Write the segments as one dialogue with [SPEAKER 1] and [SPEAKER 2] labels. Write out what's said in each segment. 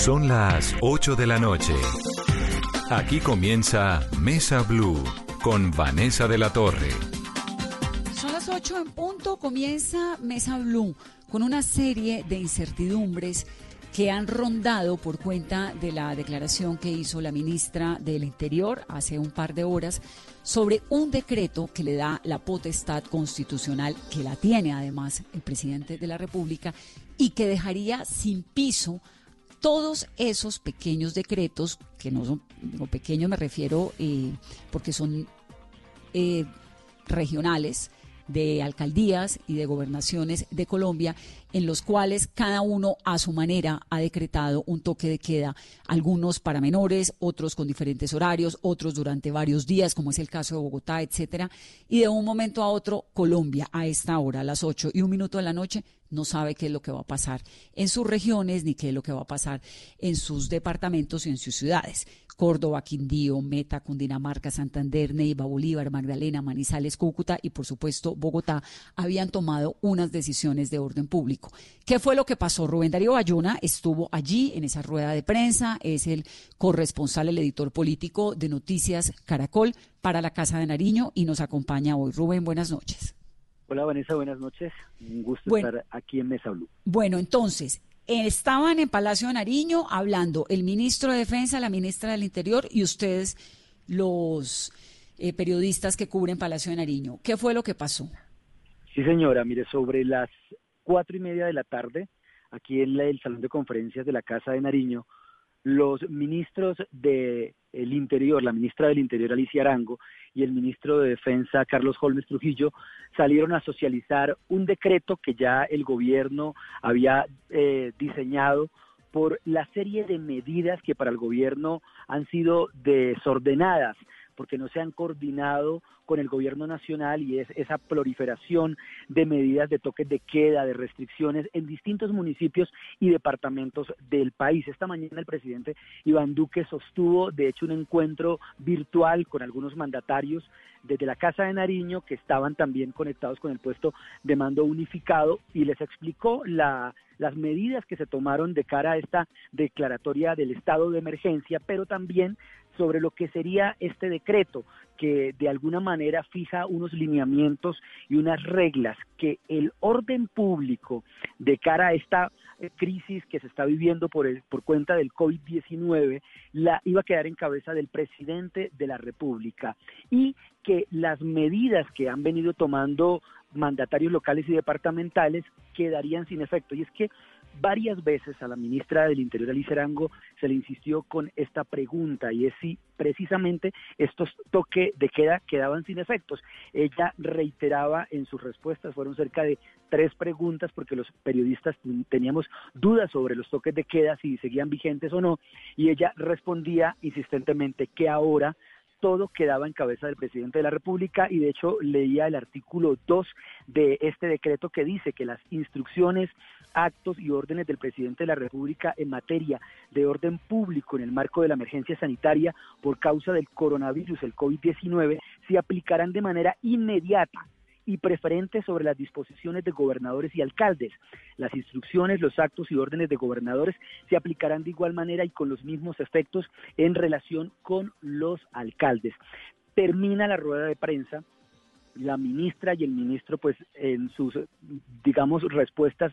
[SPEAKER 1] Son las 8 de la noche. Aquí comienza Mesa Blue con Vanessa de la Torre.
[SPEAKER 2] Son las 8 en punto, comienza Mesa Blue con una serie de incertidumbres que han rondado por cuenta de la declaración que hizo la ministra del Interior hace un par de horas sobre un decreto que le da la potestad constitucional, que la tiene además el presidente de la República, y que dejaría sin piso todos esos pequeños decretos, que no son pequeños, me refiero eh, porque son eh, regionales, de alcaldías y de gobernaciones de Colombia, en los cuales cada uno a su manera ha decretado un toque de queda, algunos para menores, otros con diferentes horarios, otros durante varios días, como es el caso de Bogotá, etcétera, y de un momento a otro Colombia a esta hora, a las 8 y un minuto de la noche, no sabe qué es lo que va a pasar en sus regiones ni qué es lo que va a pasar en sus departamentos y en sus ciudades. Córdoba, Quindío, Meta, Cundinamarca, Santander, Neiva, Bolívar, Magdalena, Manizales, Cúcuta y por supuesto Bogotá habían tomado unas decisiones de orden público. ¿Qué fue lo que pasó? Rubén Darío Bayona estuvo allí en esa rueda de prensa, es el corresponsal, el editor político de Noticias Caracol para la Casa de Nariño y nos acompaña hoy. Rubén, buenas noches.
[SPEAKER 3] Hola Vanessa, buenas noches. Un gusto bueno, estar aquí en Mesa Blue.
[SPEAKER 2] Bueno, entonces, estaban en Palacio de Nariño hablando el ministro de Defensa, la ministra del Interior y ustedes, los eh, periodistas que cubren Palacio de Nariño. ¿Qué fue lo que pasó?
[SPEAKER 3] Sí, señora, mire, sobre las cuatro y media de la tarde, aquí en el Salón de Conferencias de la Casa de Nariño, los ministros del el Interior, la ministra del Interior Alicia Arango y el ministro de Defensa Carlos Holmes Trujillo salieron a socializar un decreto que ya el gobierno había eh, diseñado por la serie de medidas que para el gobierno han sido desordenadas porque no se han coordinado con el gobierno nacional y es esa proliferación de medidas de toques de queda, de restricciones en distintos municipios y departamentos del país. Esta mañana el presidente Iván Duque sostuvo, de hecho, un encuentro virtual con algunos mandatarios desde la Casa de Nariño que estaban también conectados con el puesto de mando unificado y les explicó la las medidas que se tomaron de cara a esta declaratoria del estado de emergencia, pero también sobre lo que sería este decreto, que de alguna manera fija unos lineamientos y unas reglas que el orden público de cara a esta eh, crisis que se está viviendo por, el, por cuenta del COVID-19 la iba a quedar en cabeza del presidente de la República. Y que las medidas que han venido tomando mandatarios locales y departamentales quedarían sin efecto. Y es que varias veces a la ministra del Interior, Alice Arango, se le insistió con esta pregunta y es si precisamente estos toques de queda quedaban sin efectos. Ella reiteraba en sus respuestas, fueron cerca de tres preguntas porque los periodistas teníamos dudas sobre los toques de queda, si seguían vigentes o no, y ella respondía insistentemente que ahora todo quedaba en cabeza del presidente de la República y de hecho leía el artículo 2 de este decreto que dice que las instrucciones, actos y órdenes del presidente de la República en materia de orden público en el marco de la emergencia sanitaria por causa del coronavirus, el COVID-19, se aplicarán de manera inmediata y preferente sobre las disposiciones de gobernadores y alcaldes. Las instrucciones, los actos y órdenes de gobernadores se aplicarán de igual manera y con los mismos efectos en relación con los alcaldes. Termina la rueda de prensa la ministra y el ministro, pues en sus, digamos, respuestas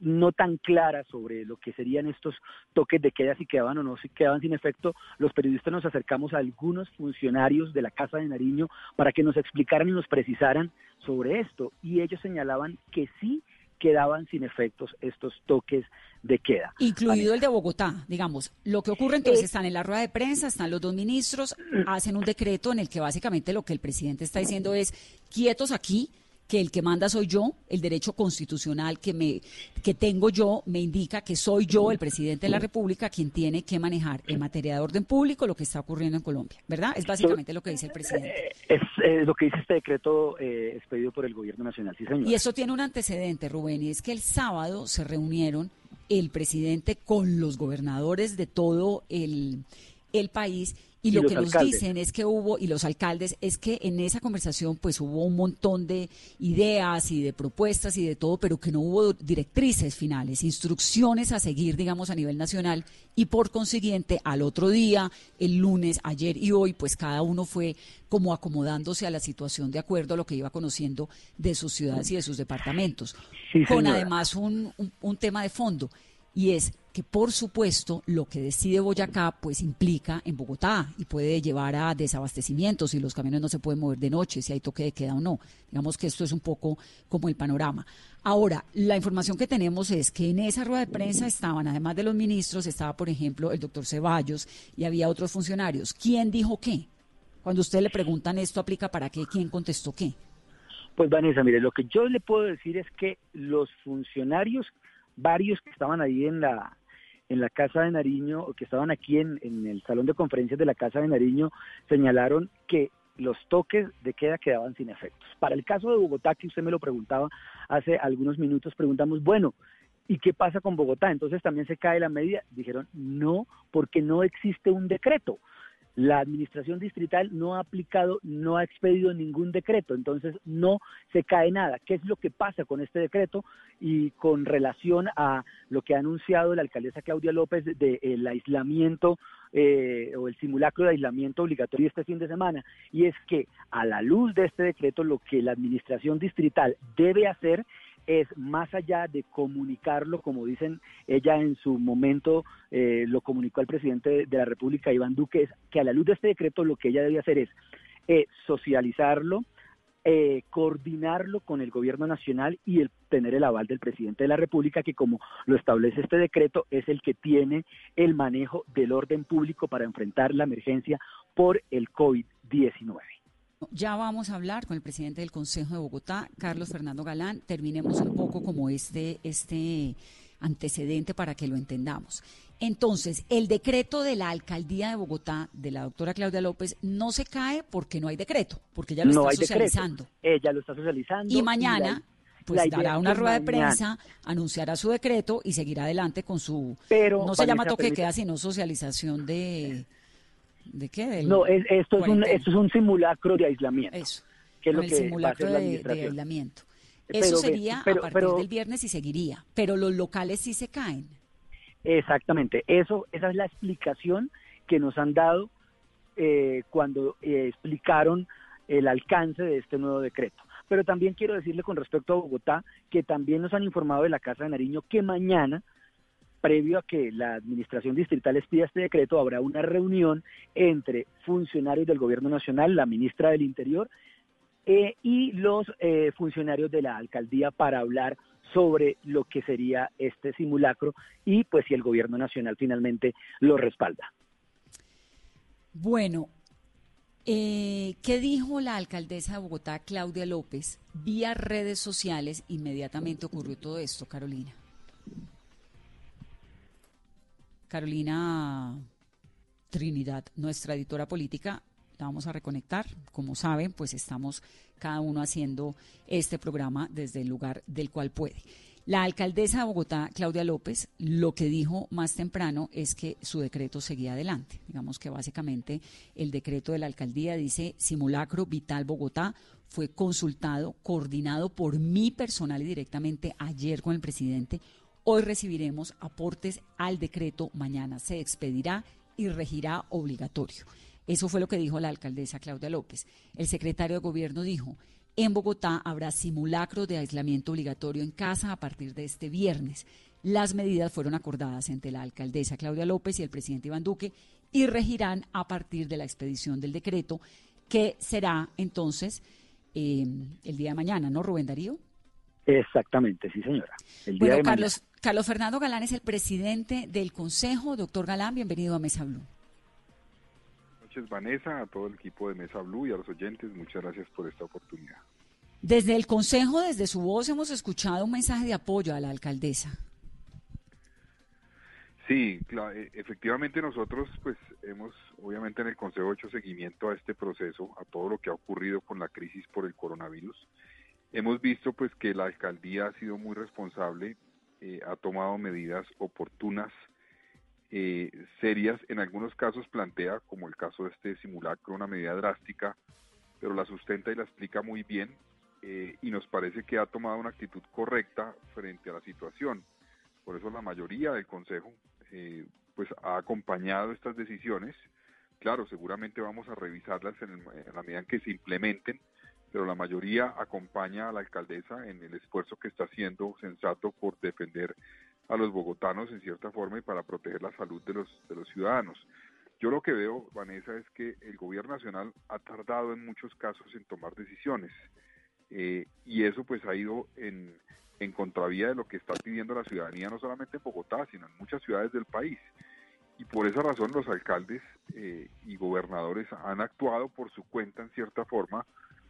[SPEAKER 3] no tan claras sobre lo que serían estos toques de queda, si quedaban o no, si quedaban sin efecto, los periodistas nos acercamos a algunos funcionarios de la Casa de Nariño para que nos explicaran y nos precisaran sobre esto. Y ellos señalaban que sí quedaban sin efectos estos toques de queda.
[SPEAKER 2] Incluido el de Bogotá, digamos. Lo que ocurre entonces, eh, están en la rueda de prensa, están los dos ministros, hacen un decreto en el que básicamente lo que el presidente está diciendo es, quietos aquí, que el que manda soy yo, el derecho constitucional que me que tengo yo me indica que soy yo el presidente de la República quien tiene que manejar en materia de orden público lo que está ocurriendo en Colombia, ¿verdad? Es básicamente lo que dice el presidente.
[SPEAKER 3] Eh, es lo que dice este decreto eh, expedido por el gobierno nacional, sí señor.
[SPEAKER 2] Y eso tiene un antecedente, Rubén, y es que el sábado se reunieron el presidente con los gobernadores de todo el el país y, lo que nos dicen es que hubo, y los alcaldes, es que en esa conversación pues hubo un montón de ideas y de propuestas y de todo, pero que no hubo directrices finales, instrucciones a seguir, digamos, a nivel nacional. Y por consiguiente, al otro día, el lunes, ayer y hoy, pues cada uno fue como acomodándose a la situación de acuerdo a lo que iba conociendo de sus ciudades y de sus departamentos. con además un, un tema de fondo, y es que por supuesto lo que decide Boyacá pues implica en Bogotá y puede llevar a desabastecimientos si los camiones no se pueden mover de noche, si hay toque de queda o no. Digamos que esto es un poco como el panorama. Ahora, la información que tenemos es que en esa rueda de prensa estaban, además de los ministros, estaba por ejemplo el doctor Ceballos y había otros funcionarios. ¿Quién dijo qué? Cuando usted le preguntan esto aplica para qué, ¿quién contestó qué?
[SPEAKER 3] Pues Vanessa, mire, lo que yo le puedo decir es que los funcionarios, varios que estaban ahí en la, en la Casa de Nariño, que estaban aquí en, en el salón de conferencias de la Casa de Nariño, señalaron que los toques de queda quedaban sin efectos. Para el caso de Bogotá, que usted me lo preguntaba hace algunos minutos, preguntamos, bueno, ¿y qué pasa con Bogotá? Entonces también se cae la medida. Dijeron, no, porque no existe un decreto. La administración distrital no ha aplicado, no ha expedido ningún decreto, entonces no se cae nada. ¿Qué es lo que pasa con este decreto? Y con relación a lo que ha anunciado la alcaldesa Claudia López del aislamiento eh, o el simulacro de aislamiento obligatorio este fin de semana, y es que a la luz de este decreto lo que la administración distrital debe hacer es más allá de comunicarlo, como dicen ella en su momento eh, lo comunicó al presidente de la República, Iván Duque, es que a la luz de este decreto lo que ella debe hacer es eh, socializarlo, eh, coordinarlo con el gobierno nacional y el, tener el aval del presidente de la República, que como lo establece este decreto, es el que tiene el manejo del orden público para enfrentar la emergencia por el COVID-19.
[SPEAKER 2] Ya vamos a hablar con el presidente del Consejo de Bogotá, Carlos Fernando Galán. Terminemos un poco como este, este antecedente para que lo entendamos. Entonces, el decreto de la alcaldía de Bogotá, de la doctora Claudia López, no se cae porque no hay decreto, porque ella lo está socializando.
[SPEAKER 3] Ella lo está socializando.
[SPEAKER 2] Y mañana, pues dará una rueda de prensa, anunciará su decreto y seguirá adelante con su. Pero, no se llama toque de queda, sino socialización de ¿De qué?
[SPEAKER 3] no, esto, es un, esto es un simulacro de aislamiento.
[SPEAKER 2] Eso. Que es lo el que simulacro de, aislamiento. Eso sería a partir del viernes y seguiría, pero los locales sí se caen.
[SPEAKER 3] Exactamente, eso, esa es la explicación que nos han dado eh, cuando eh, explicaron el alcance de este nuevo decreto. Pero también quiero decirle con respecto a Bogotá que también nos han informado de la Casa de Nariño que mañana previo a que la administración distrital expida este decreto, habrá una reunión entre funcionarios del Gobierno Nacional, la ministra del Interior eh, y los eh, funcionarios de la alcaldía para hablar sobre lo que sería este simulacro y pues si el Gobierno Nacional finalmente lo respalda.
[SPEAKER 2] Bueno, eh, ¿Qué dijo la alcaldesa de Bogotá, Claudia López? Vía redes sociales, inmediatamente ocurrió todo esto, Carolina. Carolina Trinidad, nuestra editora política. La vamos a reconectar. Como saben, pues estamos cada uno haciendo este programa desde el lugar del cual puede. La alcaldesa de Bogotá, Claudia López, lo que dijo más temprano es que su decreto seguía adelante. Digamos que básicamente el decreto de la alcaldía dice simulacro vital Bogotá fue consultado, coordinado por mi personal y directamente ayer con el presidente Hoy recibiremos aportes al decreto, mañana se expedirá y regirá obligatorio. Eso fue lo que dijo la alcaldesa Claudia López. El secretario de Gobierno dijo, en Bogotá habrá simulacro de aislamiento obligatorio en casa a partir de este viernes. Las medidas fueron acordadas entre la alcaldesa Claudia López y el presidente Iván Duque y regirán a partir de la expedición del decreto, que será entonces eh, el día de mañana, ¿no, Rubén Darío?
[SPEAKER 3] Exactamente, sí, señora.
[SPEAKER 2] El día bueno, Carlos, Carlos Fernando Galán es el presidente del Consejo. Doctor Galán, bienvenido a Mesa Blue.
[SPEAKER 4] Buenas noches, Vanessa, a todo el equipo de Mesa Blue y a los oyentes. Muchas gracias por esta oportunidad.
[SPEAKER 2] Desde el Consejo, desde su voz, hemos escuchado un mensaje de apoyo a la alcaldesa.
[SPEAKER 4] Sí, e, efectivamente nosotros pues hemos obviamente en el Consejo hecho seguimiento a este proceso, a todo lo que ha ocurrido con la crisis por el coronavirus. Hemos visto pues que la alcaldía ha sido muy responsable eh, ha tomado medidas oportunas eh, serias, en algunos casos plantea, como el caso de este simulacro, una medida drástica, pero la sustenta y la explica muy bien eh, y nos parece que ha tomado una actitud correcta frente a la situación. Por eso la mayoría del Consejo pues ha acompañado estas decisiones. Claro, seguramente vamos a revisarlas en la medida en que se implementen, pero la mayoría acompaña a la alcaldesa en el esfuerzo que está haciendo sensato por defender a los bogotanos en cierta forma y para proteger la salud de los, de los ciudadanos. Yo lo que veo, Vanessa, es que el gobierno nacional ha tardado en muchos casos en tomar decisiones eh, y eso pues ha ido en, en contravía de lo que está pidiendo la ciudadanía, no solamente en Bogotá, sino en muchas ciudades del país. Y por esa razón los alcaldes eh, y gobernadores han actuado por su cuenta en cierta forma,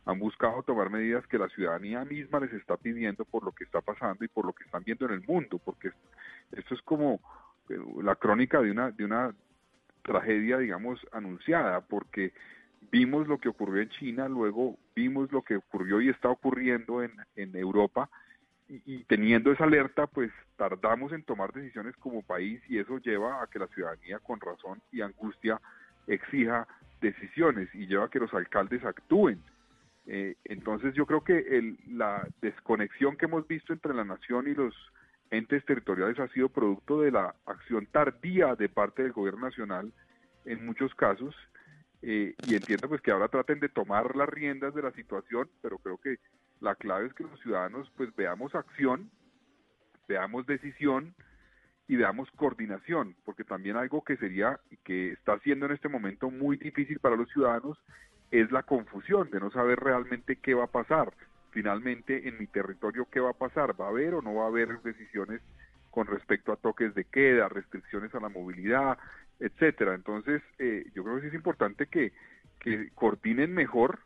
[SPEAKER 4] han buscado tomar medidas que la ciudadanía misma les está pidiendo por lo que está pasando y por lo que están viendo en el mundo, porque esto es como eh, la crónica de una, de una tragedia, digamos, anunciada, porque vimos lo que ocurrió en China, luego vimos lo que ocurrió y está ocurriendo en, en Europa, y, y, teniendo esa alerta, pues tardamos en tomar decisiones como país y eso lleva a que la ciudadanía con razón y angustia exija decisiones y lleva a que los alcaldes actúen. Eh, entonces yo creo que el, la desconexión que hemos visto entre la nación y los entes territoriales ha sido producto de la acción tardía de parte del gobierno nacional en muchos casos eh, y entiendo pues que ahora traten de tomar las riendas de la situación, pero creo que la clave es que los ciudadanos pues veamos acción, veamos decisión y veamos coordinación, porque también algo que sería y que está siendo en este momento muy difícil para los ciudadanos es la confusión de no saber realmente qué va a pasar finalmente en mi territorio qué va a pasar, va a haber o no va a haber decisiones con respecto a toques de queda, restricciones a la movilidad, etcétera. Entonces, eh, yo creo que es importante que, que coordinen mejor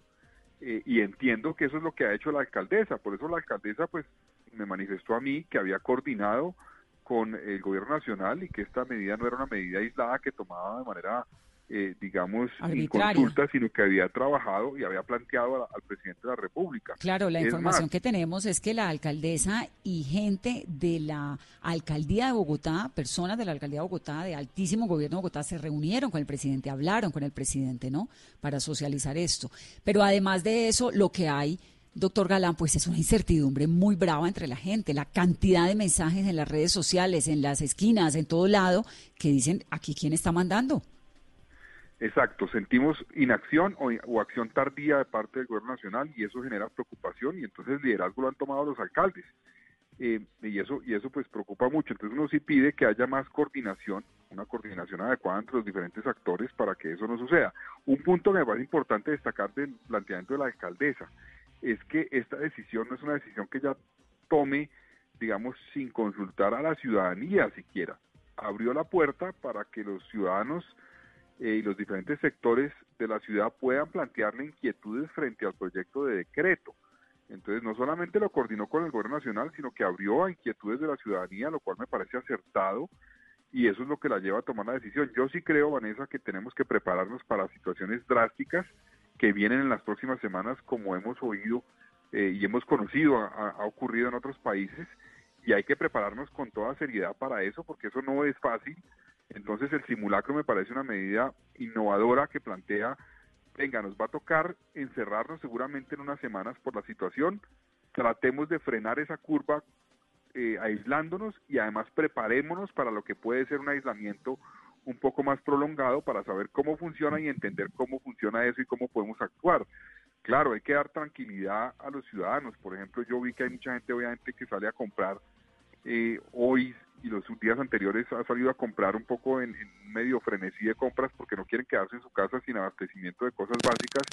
[SPEAKER 4] eh, y entiendo que eso es lo que ha hecho la alcaldesa. Por eso la alcaldesa, pues, me manifestó a mí que había coordinado con el gobierno nacional y que esta medida no era una medida aislada que tomaba de manera eh, digamos, consulta, sino que había trabajado y había planteado al presidente de la República.
[SPEAKER 2] Claro, la información que tenemos es que la alcaldesa y gente de la alcaldía de Bogotá, personas de la alcaldía de Bogotá, de altísimo gobierno de Bogotá, se reunieron con el presidente, hablaron con el presidente, ¿no? Para socializar esto. Pero además de eso, lo que hay doctor Galán, pues es una incertidumbre muy brava entre la gente, la cantidad de mensajes en las redes sociales, en las esquinas, en todo lado, que dicen, aquí quién está mandando.
[SPEAKER 4] Exacto, sentimos inacción o, acción tardía de parte del gobierno nacional y eso genera preocupación y entonces liderazgo lo han tomado los alcaldes eh, y eso y eso pues preocupa mucho. Entonces uno sí pide que haya más coordinación, una coordinación adecuada entre los diferentes actores para que eso no suceda. Un punto que me parece importante destacar del planteamiento de la alcaldesa es que esta decisión no es una decisión que ella tome, digamos, sin consultar a la ciudadanía siquiera. Abrió la puerta para que los ciudadanos eh, y los diferentes sectores de la ciudad puedan plantearle inquietudes frente al proyecto de decreto. Entonces, no solamente lo coordinó con el gobierno nacional, sino que abrió a inquietudes de la ciudadanía, lo cual me parece acertado y eso es lo que la lleva a tomar la decisión. Yo sí creo, Vanessa, que tenemos que prepararnos para situaciones drásticas que vienen en las próximas semanas, como hemos oído eh, y hemos conocido, ha, ocurrido en otros países, y hay que prepararnos con toda seriedad para eso, porque eso no es fácil. Entonces el simulacro me parece una medida innovadora que plantea, venga, nos va a tocar encerrarnos seguramente en unas semanas por la situación, tratemos de frenar esa curva eh, aislándonos y además preparémonos para lo que puede ser un aislamiento un poco más prolongado para saber cómo funciona y entender cómo funciona eso y cómo podemos actuar. Claro, hay que dar tranquilidad a los ciudadanos. Por ejemplo, yo vi que hay mucha gente obviamente que sale a comprar eh, hoy y los días anteriores ha salido a comprar un poco en, medio frenesí de compras porque no quieren quedarse en su casa sin abastecimiento de cosas básicas,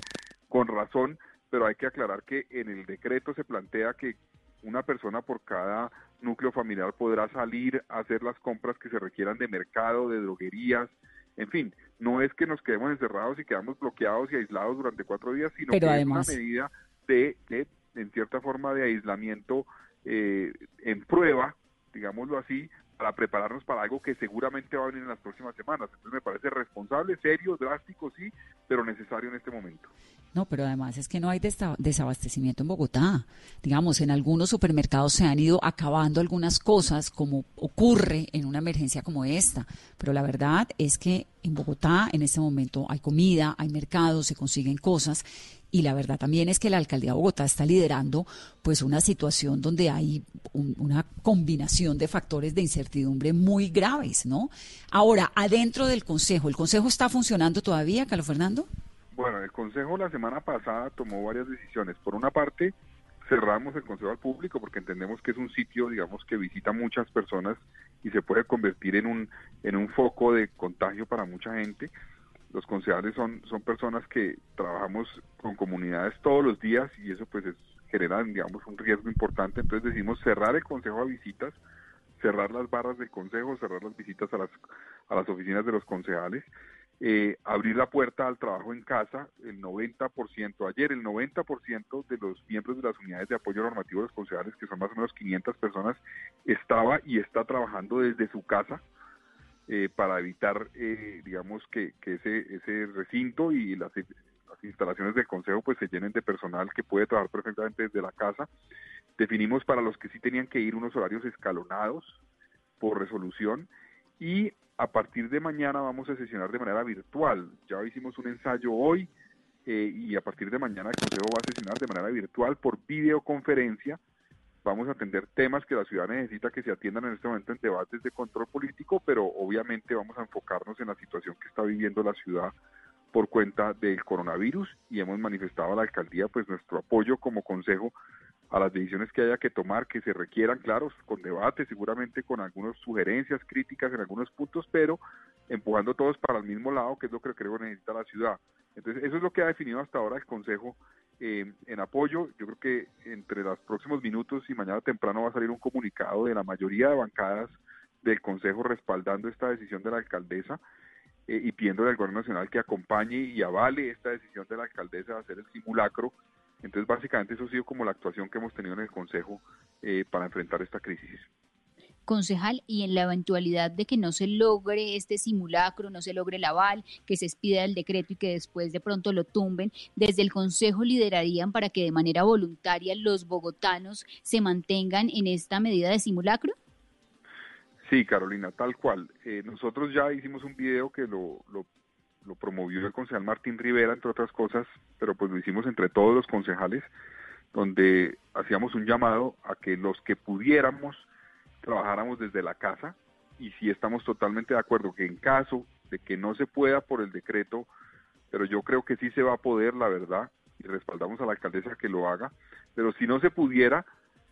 [SPEAKER 4] con razón, pero hay que aclarar que en el decreto se plantea que una persona por cada núcleo familiar podrá salir a hacer las compras que se requieran de mercado, de droguerías, en fin, no es que nos quedemos encerrados y quedamos bloqueados y aislados durante cuatro días, sino que es una medida de, de, en cierta forma, de aislamiento eh, en prueba digámoslo así, para prepararnos para algo que seguramente va a venir en las próximas semanas. Entonces me parece responsable, serio, drástico, sí, pero necesario en este momento.
[SPEAKER 2] No, pero además es que no hay desabastecimiento en Bogotá. Digamos, en algunos supermercados se han ido acabando algunas cosas, como ocurre en una emergencia como esta. Pero la verdad es que en Bogotá en este momento hay comida, hay mercados, se consiguen cosas. Y la verdad también es que la alcaldía de Bogotá está liderando pues una situación donde hay una combinación de factores de incertidumbre muy graves, ¿no? Ahora, adentro del Consejo, ¿el Consejo está funcionando todavía, Carlos Fernando?
[SPEAKER 4] Bueno, el Consejo la semana pasada tomó varias decisiones. Por una parte, cerramos el Consejo al público porque entendemos que es un sitio, digamos, que visita muchas personas y se puede convertir en un, en un foco de contagio para mucha gente. Los concejales son, son personas que trabajamos con comunidades todos los días y eso pues es, genera, digamos, un riesgo importante. Entonces decidimos cerrar el Consejo a visitas, cerrar las barras del Consejo, cerrar las visitas a las, a las oficinas de los concejales eh, abrir la puerta al trabajo en casa, el 90%, ayer el 90% de los miembros de las unidades de apoyo normativo de los concejales, que son más o menos 500 personas, estaba y está trabajando desde su casa eh, para evitar, eh, digamos, que, ese, ese recinto y las, las instalaciones del consejo pues se llenen de personal que puede trabajar perfectamente desde la casa. Definimos para los que sí tenían que ir unos horarios escalonados por resolución y a partir de mañana vamos a sesionar de manera virtual. Ya hicimos un ensayo hoy eh, y a partir de mañana el Consejo va a sesionar de manera virtual por videoconferencia. Vamos a atender temas que la ciudad necesita que se atiendan en este momento en debates de control político, pero obviamente vamos a enfocarnos en la situación que está viviendo la ciudad por cuenta del coronavirus y hemos manifestado a la alcaldía pues nuestro apoyo como consejo a las decisiones que haya que tomar, que se requieran, claro, con debate, seguramente con algunas sugerencias, críticas en algunos puntos, pero empujando todos para el mismo lado, que es lo que creo que necesita la ciudad. Entonces, eso es lo que ha definido hasta ahora el Consejo eh, en apoyo. Yo creo que entre los próximos minutos y mañana temprano va a salir un comunicado de la mayoría de bancadas del Consejo respaldando esta decisión de la alcaldesa eh, y pidiendo al Gobierno Nacional que acompañe y avale esta decisión de la alcaldesa de hacer el simulacro entonces, básicamente eso ha sido como la actuación que hemos tenido en el Consejo eh, para enfrentar esta crisis.
[SPEAKER 5] Concejal, y en la eventualidad de que no se logre este simulacro, no se logre el aval, que se expida el decreto y que después de pronto lo tumben, desde el Consejo liderarían para que de manera voluntaria los bogotanos se mantengan en esta medida de simulacro?
[SPEAKER 4] Sí, Carolina, tal cual. Eh, nosotros ya hicimos un video que lo, lo lo promovió el concejal Martín Rivera, entre otras cosas, pero pues lo hicimos entre todos los concejales, donde hacíamos un llamado a que los que pudiéramos trabajáramos desde la casa y si estamos totalmente de acuerdo que en caso de que no se pueda por el decreto, pero yo creo que sí se va a poder, la verdad, y respaldamos a la alcaldesa que lo haga, pero si no se pudiera,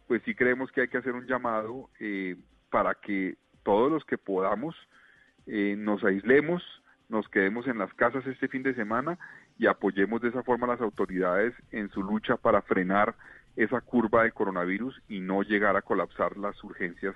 [SPEAKER 4] pues sí creemos que hay que hacer un llamado eh, para que todos los que podamos eh, nos aislemos, nos quedemos en las casas este fin de semana y apoyemos de esa forma a las autoridades en su lucha para frenar esa curva de coronavirus y no llegar a colapsar las urgencias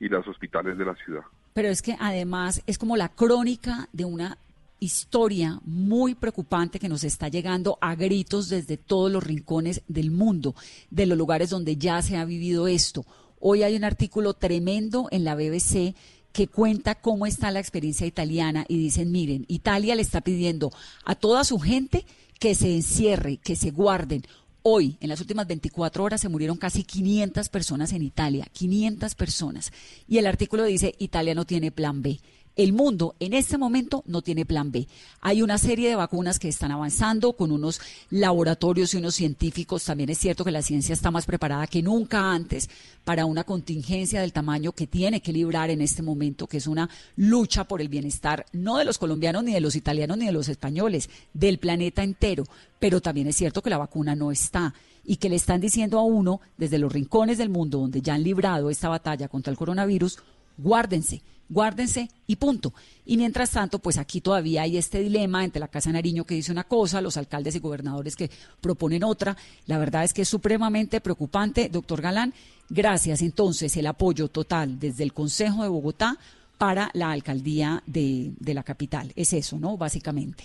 [SPEAKER 4] y los hospitales de la ciudad.
[SPEAKER 2] Pero es que además es como la crónica de una historia muy preocupante que nos está llegando a gritos desde todos los rincones del mundo, de los lugares donde ya se ha vivido esto. Hoy hay un artículo tremendo en la BBC que cuenta cómo está la experiencia italiana y dicen, miren, Italia le está pidiendo a toda su gente que se encierre, que se guarden. Hoy, en las últimas 24 horas, se murieron casi 500 personas en Italia, 500 personas. Y el artículo dice, Italia no tiene plan B. El mundo en este momento no tiene plan B. Hay una serie de vacunas que están avanzando con unos laboratorios y unos científicos. También es cierto que la ciencia está más preparada que nunca antes para una contingencia del tamaño que tiene que librar en este momento, que es una lucha por el bienestar no de los colombianos, ni de los italianos, ni de los españoles, del planeta entero. Pero también es cierto que la vacuna no está y que le están diciendo a uno desde los rincones del mundo donde ya han librado esta batalla contra el coronavirus, guárdense guárdense y punto. Y mientras tanto, pues aquí todavía hay este dilema entre la Casa Nariño que dice una cosa, los alcaldes y gobernadores que proponen otra. La verdad es que es supremamente preocupante, doctor Galán. Gracias. Entonces, el apoyo total desde el Consejo de Bogotá para la alcaldía de, la capital. Es eso, ¿no? Básicamente.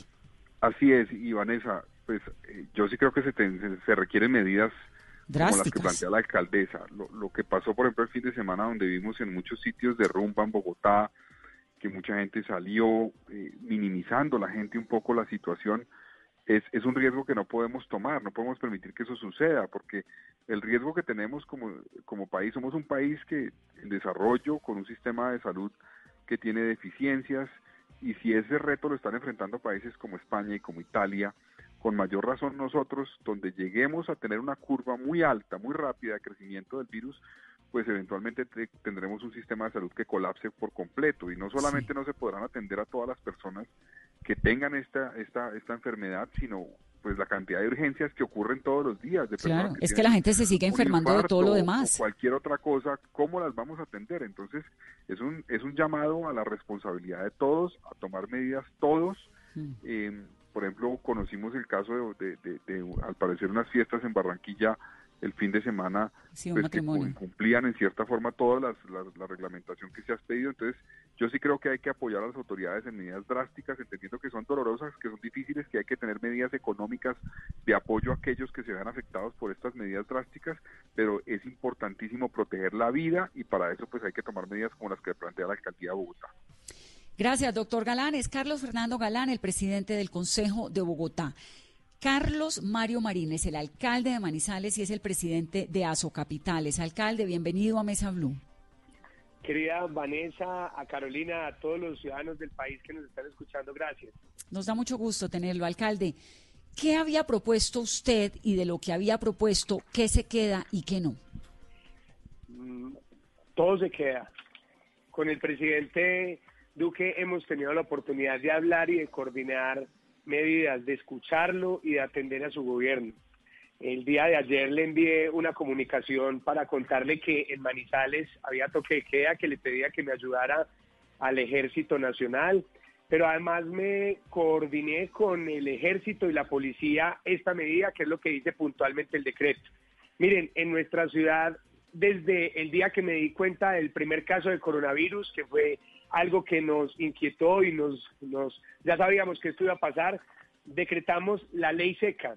[SPEAKER 4] Así es, y pues eh, yo sí creo que se, se requieren medidas como las que plantea la alcaldesa. Lo, que pasó, por ejemplo, el fin de semana, donde vimos en muchos sitios de rumba en Bogotá, que mucha gente salió eh, minimizando la gente un poco la situación, es, es un riesgo que no podemos tomar, no podemos permitir que eso suceda, porque el riesgo que tenemos como, como país, somos un país que en desarrollo, con un sistema de salud que tiene deficiencias, y si ese reto lo están enfrentando países como España y como Italia, con mayor razón nosotros, donde lleguemos a tener una curva muy alta, muy rápida de crecimiento del virus, pues eventualmente tendremos un sistema de salud que colapse por completo y no solamente no se podrán atender a todas las personas que tengan esta esta esta enfermedad, sino pues la cantidad de urgencias que ocurren todos los días. De
[SPEAKER 2] claro, es que la gente se sigue enfermando de todo lo demás.
[SPEAKER 4] cualquier otra cosa, ¿cómo las vamos a atender? Entonces, es un, es un llamado a la responsabilidad de todos, a tomar medidas todos. Mm. Eh, por ejemplo, conocimos el caso de, de, al parecer, unas fiestas en Barranquilla el fin de semana pues, que cumplían en cierta forma toda las, la reglamentación que se ha pedido. Entonces, yo sí creo que hay que apoyar a las autoridades en medidas drásticas, entendiendo que son dolorosas, que son difíciles, que hay que tener medidas económicas de apoyo a aquellos que se vean afectados por estas medidas drásticas, pero es importantísimo proteger la vida y para eso pues hay que tomar medidas como las que plantea la alcaldía de Bogotá.
[SPEAKER 2] Gracias, doctor Galán. Es Carlos Fernando Galán, el presidente del Consejo de Bogotá. Carlos Mario Marín es el alcalde de Manizales y es el presidente de Capitales. Alcalde, bienvenido a Mesa Blue.
[SPEAKER 6] Querida Vanessa, a Carolina, a todos los ciudadanos del país que nos están escuchando, gracias.
[SPEAKER 2] Nos da mucho gusto tenerlo, alcalde. ¿Qué había propuesto usted y de lo que había propuesto, qué se queda y qué no?
[SPEAKER 6] Mm, todo se queda. Con el presidente Duque hemos tenido la oportunidad de hablar y de coordinar medidas de escucharlo y de atender a su gobierno. El día de ayer le envié una comunicación para contarle que en Manizales había toque de queda, que le pedía que me ayudara al Ejército Nacional, pero además me coordiné con el Ejército y la Policía esta medida, que es lo que dice puntualmente el decreto. Miren, en nuestra ciudad, desde el día que me di cuenta del primer caso de coronavirus, que fue algo que nos inquietó y nos, nos ya sabíamos que esto iba a pasar, decretamos la ley seca,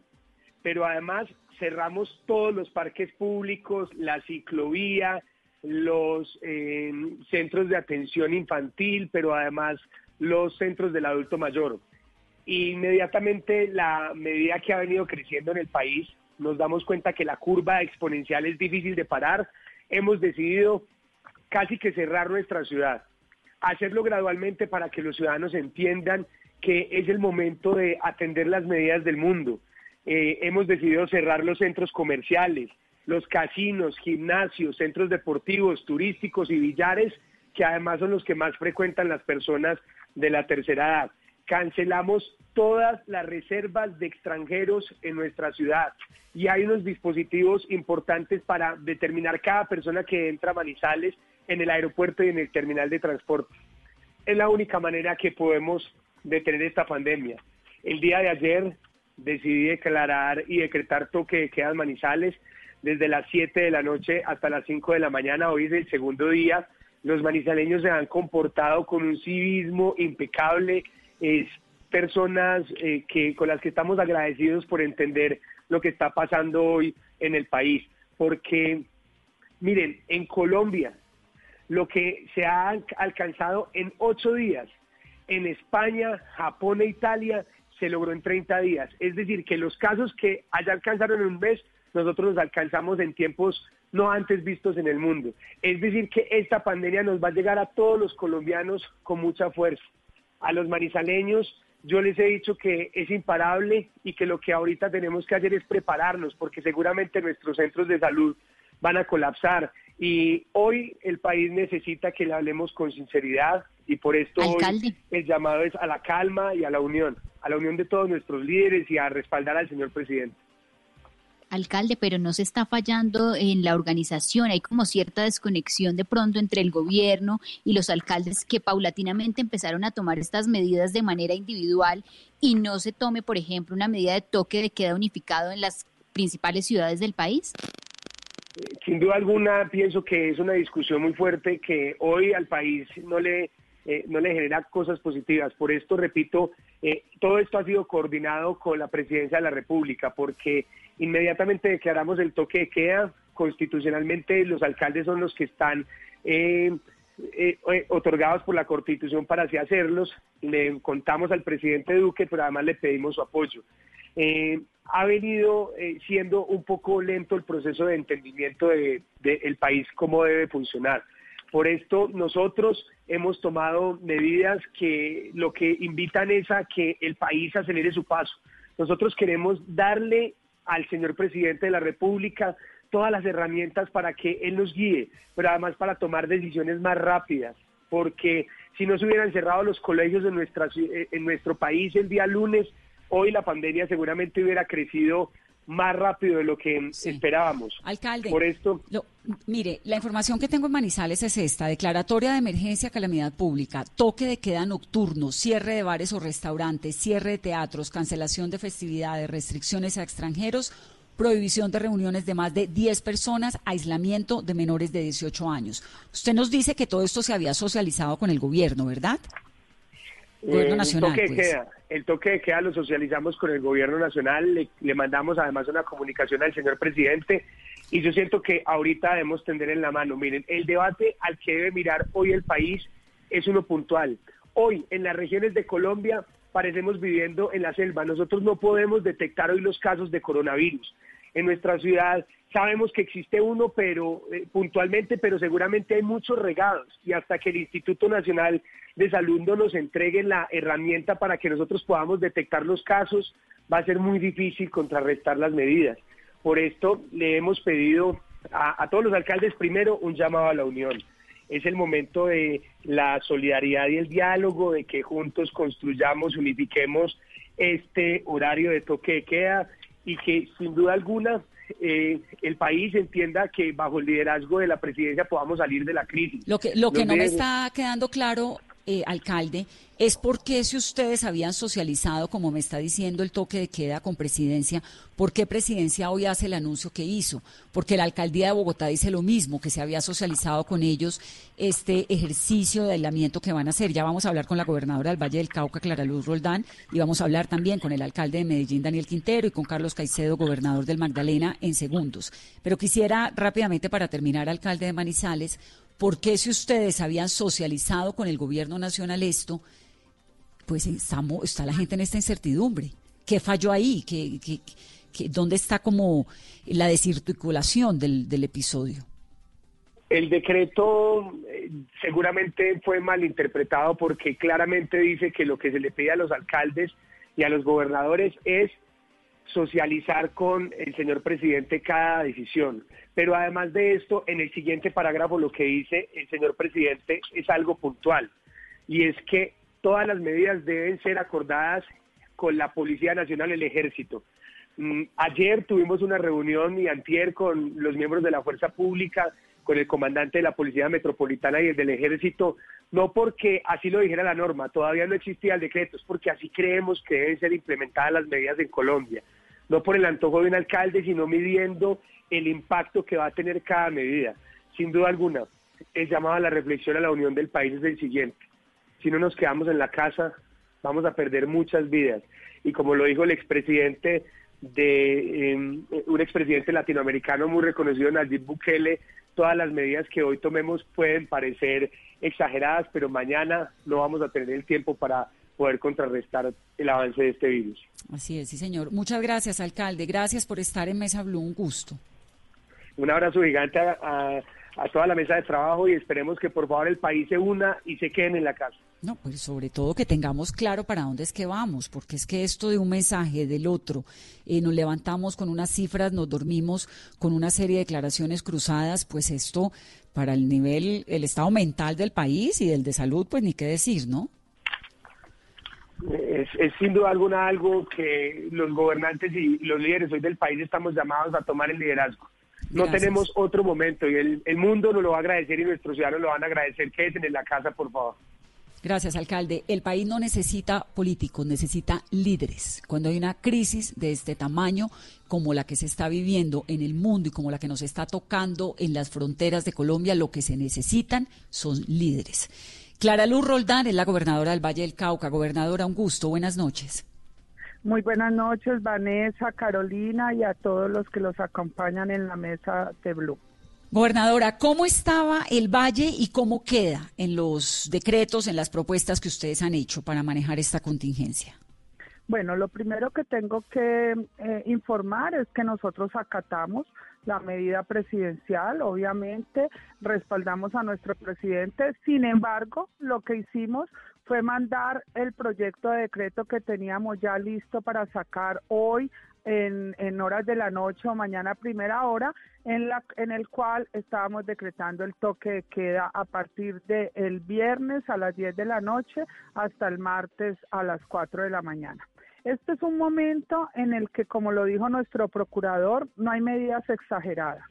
[SPEAKER 6] pero además cerramos todos los parques públicos, la ciclovía, los eh, centros de atención infantil, pero además los centros del adulto mayor. Inmediatamente la medida que ha venido creciendo en el país, nos damos cuenta que la curva exponencial es difícil de parar. Hemos decidido casi que cerrar nuestra ciudad hacerlo gradualmente para que los ciudadanos entiendan que es el momento de atender las medidas del mundo. Eh, hemos decidido cerrar los centros comerciales, los casinos, gimnasios, centros deportivos, turísticos y billares, que además son los que más frecuentan las personas de la tercera edad. Cancelamos todas las reservas de extranjeros en nuestra ciudad y hay unos dispositivos importantes para determinar cada persona que entra a Manizales en el aeropuerto y en el terminal de transporte. Es la única manera que podemos detener esta pandemia. El día de ayer decidí declarar y decretar toque de quedas manizales desde las 7 de la noche hasta las 5 de la mañana. Hoy es el segundo día. Los manizaleños se han comportado con un civismo impecable. Es personas eh, que, con las que estamos agradecidos por entender lo que está pasando hoy en el país. Porque, miren, en Colombia lo que se ha alcanzado en ocho días. En España, Japón e Italia se logró en 30 días. Es decir, que los casos que allá alcanzaron en un mes, nosotros los alcanzamos en tiempos no antes vistos en el mundo. Es decir, que esta pandemia nos va a llegar a todos los colombianos con mucha fuerza. A los marisaleños yo les he dicho que es imparable y que lo que ahorita tenemos que hacer es prepararnos, porque seguramente nuestros centros de salud van a colapsar. Y hoy el país necesita que le hablemos con sinceridad y por esto el llamado es a la calma y a la unión, a la unión de todos nuestros líderes y a respaldar al señor presidente.
[SPEAKER 5] Alcalde, pero no se está fallando en la organización, hay como cierta desconexión de pronto entre el gobierno y los alcaldes que paulatinamente empezaron a tomar estas medidas de manera individual y no se tome, por ejemplo, una medida de toque de queda unificado en las principales ciudades del país
[SPEAKER 6] sin duda alguna pienso que es una discusión muy fuerte que hoy al país no le eh, no le genera cosas positivas. Por esto, repito, eh, todo esto ha sido coordinado con la presidencia de la República, porque inmediatamente declaramos el toque de queda, constitucionalmente los alcaldes son los que están eh, otorgados por la Constitución para así hacerlos. Le contamos al presidente Duque, pero además le pedimos su apoyo. Eh, ha venido eh, siendo un poco lento el proceso de entendimiento del de, país, cómo debe funcionar. Por esto nosotros hemos tomado medidas que lo que invitan es a que el país acelere su paso. Nosotros queremos darle al señor presidente de la República todas las herramientas para que él nos guíe, pero además para tomar decisiones más rápidas, porque si no se hubieran cerrado los colegios en, nuestra, en nuestro país el día lunes, hoy la pandemia seguramente hubiera crecido más rápido de lo que esperábamos.
[SPEAKER 2] Alcalde,
[SPEAKER 6] por esto,
[SPEAKER 2] mire, la información que tengo en Manizales es esta: declaratoria de emergencia, calamidad pública, toque de queda nocturno, cierre de bares o restaurantes, cierre de teatros, cancelación de festividades, restricciones a extranjeros, prohibición de reuniones de más de 10 personas, aislamiento de menores de 18 años. Usted nos dice que todo esto se había socializado con el gobierno, ¿verdad?
[SPEAKER 6] Gobierno eh, nacional. El toque, pues. queda, el toque de queda lo socializamos con el gobierno nacional, le, mandamos además una comunicación al señor presidente y yo siento que ahorita debemos tender en la mano. Miren, el debate al que debe mirar hoy el país es uno puntual. Hoy en las regiones de Colombia parecemos viviendo en la selva. Nosotros no podemos detectar hoy los casos de coronavirus. En nuestra ciudad sabemos que existe uno, pero eh, puntualmente, pero seguramente hay muchos regados y hasta que el Instituto Nacional de Salud no nos entregue la herramienta para que nosotros podamos detectar los casos, va a ser muy difícil contrarrestar las medidas. Por esto le hemos pedido a, a todos los alcaldes primero un llamado a la unión. Es el momento de la solidaridad y el diálogo, de que juntos construyamos, unifiquemos este horario de toque de queda y que sin duda alguna eh, el país entienda que bajo el liderazgo de la presidencia podamos salir de la crisis.
[SPEAKER 2] Lo que, lo que no me está quedando claro eh, alcalde, es por qué si ustedes habían socializado, como me está diciendo, el toque de queda con presidencia, ¿por qué presidencia hoy hace el anuncio que hizo? Porque la alcaldía de Bogotá dice lo mismo, que se había socializado con ellos este ejercicio de aislamiento que van a hacer. Ya vamos a hablar con la gobernadora del Valle del Cauca, Clara Luz Roldán, y vamos a hablar también con el alcalde de Medellín, Daniel Quintero, y con Carlos Caicedo, gobernador del Magdalena, en segundos. Pero quisiera rápidamente, para terminar, alcalde de Manizales, ¿Por qué si ustedes habían socializado con el gobierno nacional esto, pues estamos, está la gente en esta incertidumbre? ¿Qué falló ahí? ¿Qué, dónde está como la descirculación del, del episodio?
[SPEAKER 6] El decreto eh, seguramente fue malinterpretado porque claramente dice que lo que se le pide a los alcaldes y a los gobernadores es socializar con el señor presidente cada decisión. Pero además de esto, en el siguiente parágrafo lo que dice el señor presidente es algo puntual y es que todas las medidas deben ser acordadas con la Policía Nacional, el Ejército. Mm, ayer tuvimos una reunión y antier con los miembros de la Fuerza Pública, con el comandante de la Policía Metropolitana y el del Ejército, no porque así lo dijera la norma, todavía no existía el decreto, es porque así creemos que deben ser implementadas las medidas en Colombia no por el antojo de un alcalde, sino midiendo el impacto que va a tener cada medida. Sin duda alguna, el llamado a la reflexión a la unión del país es el siguiente. Si no nos quedamos en la casa, vamos a perder muchas vidas. Y como lo dijo el expresidente de em, un expresidente latinoamericano muy reconocido, Nayib Bukele, todas las medidas que hoy tomemos pueden parecer exageradas, pero mañana no vamos a tener el tiempo para poder contrarrestar el avance de este virus.
[SPEAKER 2] Así es, sí, señor. Muchas gracias, alcalde. Gracias por estar en Mesa Blue. Un gusto.
[SPEAKER 6] Un abrazo gigante a, toda la mesa de trabajo y esperemos que por favor el país se una y se queden en la casa.
[SPEAKER 2] No, pues sobre todo que tengamos claro para dónde es que vamos, porque es que esto de un mensaje del otro, eh, nos levantamos con unas cifras, nos dormimos con una serie de declaraciones cruzadas, pues esto para el nivel, el estado mental del país y del de salud, pues ni qué decir, ¿no?
[SPEAKER 6] es, sin duda alguna algo que los gobernantes y los líderes hoy del país estamos llamados a tomar el liderazgo. No tenemos otro momento y el, el, mundo nos lo va a agradecer y nuestros ciudadanos lo van a agradecer. Quédense en la casa, por favor.
[SPEAKER 2] Gracias, alcalde. El país no necesita políticos, necesita líderes. Cuando hay una crisis de este tamaño, como la que se está viviendo en el mundo y como la que nos está tocando en las fronteras de Colombia, lo que se necesitan son líderes. Clara Luz Roldán es la gobernadora del Valle del Cauca. Gobernadora, un gusto. Buenas noches.
[SPEAKER 7] Muy buenas noches, Vanessa, Carolina y a todos los que los acompañan en la mesa de Blue.
[SPEAKER 2] Gobernadora, ¿cómo estaba el Valle y cómo queda en los decretos, en las propuestas que ustedes han hecho para manejar esta contingencia?
[SPEAKER 7] Bueno, lo primero que tengo que eh, informar es que nosotros acatamos la medida presidencial, obviamente respaldamos a nuestro presidente, sin embargo, lo que hicimos fue mandar el proyecto de decreto que teníamos ya listo para sacar hoy en, en, horas de la noche o mañana primera hora, en, la, en el cual estábamos decretando el toque de queda a partir del el viernes a las 10 de la noche hasta el martes a las 4 de la mañana. Este es un momento en el que, como lo dijo nuestro procurador, no hay medidas exageradas.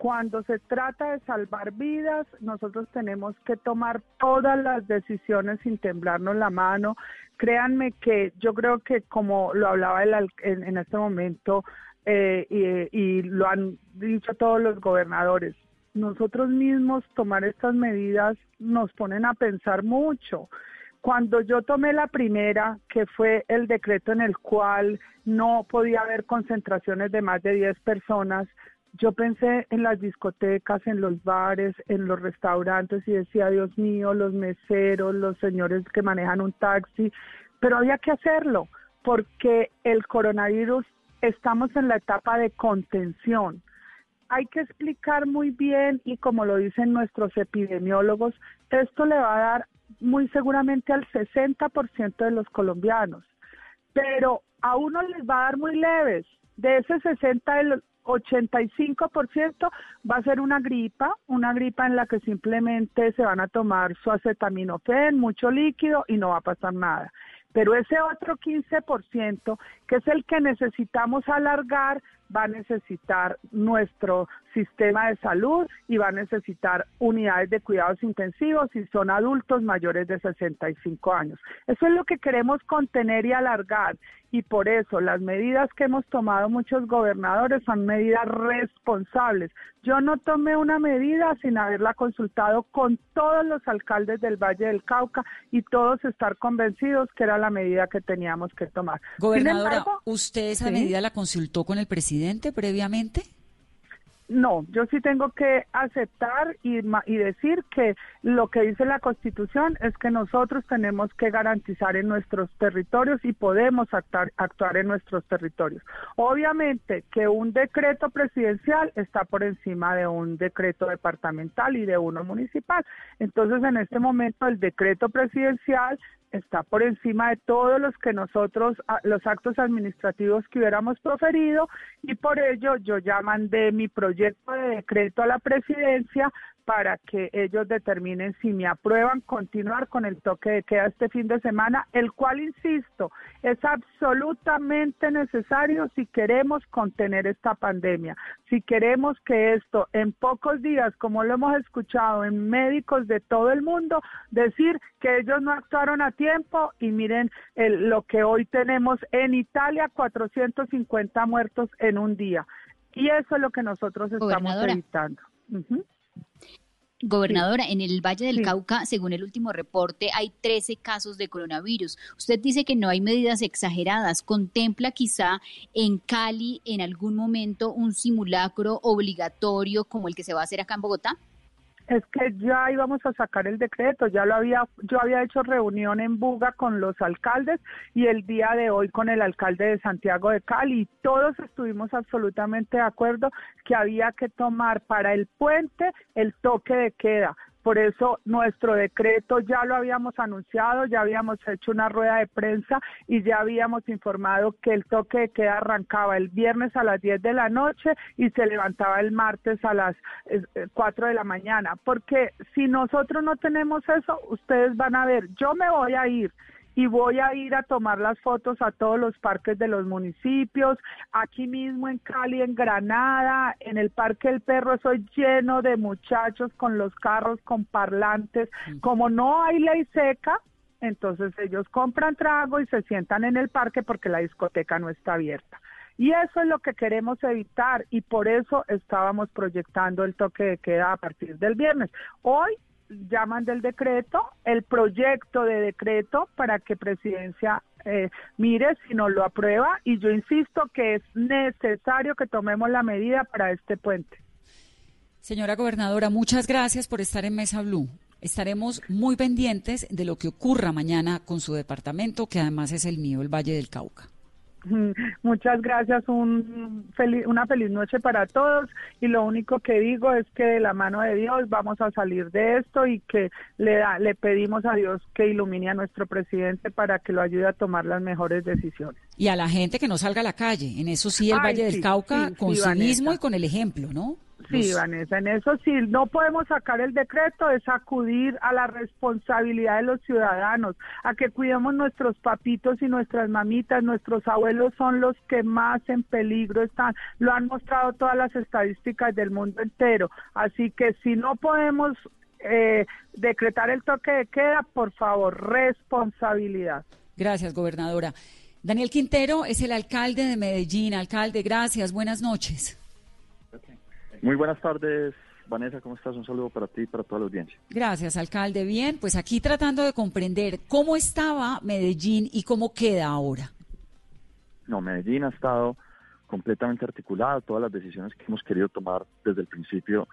[SPEAKER 7] Cuando se trata de salvar vidas, nosotros tenemos que tomar todas las decisiones sin temblarnos la mano. Créanme que yo creo que como lo hablaba el, en, en, este momento eh, y, lo han dicho todos los gobernadores, nosotros mismos tomar estas medidas nos ponen a pensar mucho. Cuando yo tomé la primera, que fue el decreto en el cual no podía haber concentraciones de más de 10 personas, yo pensé en las discotecas, en los bares, en los restaurantes y decía, Dios mío, los meseros, los señores que manejan un taxi, pero había que hacerlo porque el coronavirus estamos en la etapa de contención. Hay que explicar muy bien y como lo dicen nuestros epidemiólogos, esto le va a dar muy seguramente al 60% de los colombianos, pero a uno les va a dar muy leves. De ese 60, el 85% va a ser una gripa, una gripa en la que simplemente se van a tomar su acetaminofén, mucho líquido y no va a pasar nada. Pero ese otro 15%, que es el que necesitamos alargar, va a necesitar nuestro sistema de salud y va a necesitar unidades de cuidados intensivos si son adultos mayores de 65 años. Eso es lo que queremos contener y alargar y por eso las medidas que hemos tomado muchos gobernadores son medidas responsables. Yo no tomé una medida sin haberla consultado con todos los alcaldes del Valle del Cauca y todos estar convencidos que era la medida que teníamos que tomar.
[SPEAKER 2] Gobernadora, ¿usted esa medida la consultó con el presidente previamente?
[SPEAKER 7] No, yo sí tengo que aceptar y, y, decir que lo que dice la Constitución es que nosotros tenemos que garantizar en nuestros territorios y podemos actuar, en nuestros territorios. Obviamente que un decreto presidencial está por encima de un decreto departamental y de uno municipal. Entonces, en este momento, el decreto presidencial está por encima de todos los que nosotros, los actos administrativos que hubiéramos proferido y por ello yo ya mandé mi proyecto de decreto a la presidencia para que ellos determinen si me aprueban continuar con el toque de queda este fin de semana, el cual, insisto, es absolutamente necesario si queremos contener esta pandemia, si queremos que esto en pocos días, como lo hemos escuchado en médicos de todo el mundo, decir que ellos no actuaron a tiempo y miren el, lo que hoy tenemos en Italia, 450 muertos en un día. Y eso es lo que nosotros estamos evitando.
[SPEAKER 5] Gobernadora, en el Valle del Cauca, según el último reporte, hay 13 casos de coronavirus. Usted dice que no hay medidas exageradas. ¿Contempla quizá en Cali en algún momento un simulacro obligatorio como el que se va a hacer acá en Bogotá?
[SPEAKER 7] Es que ya íbamos a sacar el decreto, ya lo había, yo había hecho reunión en Buga con los alcaldes y el día de hoy con el alcalde de Santiago de Cali. Todos estuvimos absolutamente de acuerdo que había que tomar para el puente el toque de queda. Por eso nuestro decreto ya lo habíamos anunciado, ya habíamos hecho una rueda de prensa y ya habíamos informado que el toque de queda arrancaba el viernes a las 10 de la noche y se levantaba el martes a las 4 de la mañana. Porque si nosotros no tenemos eso, ustedes van a ver, yo me voy a ir y voy a ir a tomar las fotos a todos los parques de los municipios, aquí mismo en Cali, en Granada, en el Parque del Perro, soy lleno de muchachos con los carros, con parlantes, como no hay ley seca, entonces ellos compran trago y se sientan en el parque porque la discoteca no está abierta. Y eso es lo que queremos evitar y por eso estábamos proyectando el toque de queda a partir del viernes. Hoy llaman del decreto, el proyecto de decreto para que presidencia eh, mire si no lo aprueba y yo insisto que es necesario que tomemos la medida para este puente.
[SPEAKER 2] Señora gobernadora, muchas gracias por estar en Mesa Blue. Estaremos muy pendientes de lo que ocurra mañana con su departamento, que además es el mío, el Valle del Cauca.
[SPEAKER 7] Muchas gracias, un feliz, una feliz noche para todos y lo único que digo es que de la mano de Dios vamos a salir de esto y que le, da, le pedimos a Dios que ilumine a nuestro presidente para que lo ayude a tomar las mejores decisiones.
[SPEAKER 2] Y a la gente que no salga a la calle, en eso sí el Valle del Cauca con sí, civismo y con el ejemplo, ¿no?
[SPEAKER 7] Sí, Vanessa, en eso sí, no podemos sacar el decreto, es acudir a la responsabilidad de los ciudadanos, a que cuidemos nuestros papitos y nuestras mamitas, nuestros abuelos son los que más en peligro están, lo han mostrado todas las estadísticas del mundo entero, así que si no podemos eh, decretar el toque de queda, por favor, responsabilidad.
[SPEAKER 2] Gracias, gobernadora. Daniel Quintero es el alcalde de Medellín. Alcalde, gracias, buenas noches.
[SPEAKER 8] Muy buenas tardes, Vanessa, ¿cómo estás? Un saludo para ti y para toda la audiencia.
[SPEAKER 2] Gracias, alcalde. Bien, pues aquí tratando de comprender cómo estaba Medellín y cómo queda ahora.
[SPEAKER 8] No, Medellín ha estado completamente articulado. Todas las decisiones que hemos querido tomar desde el principio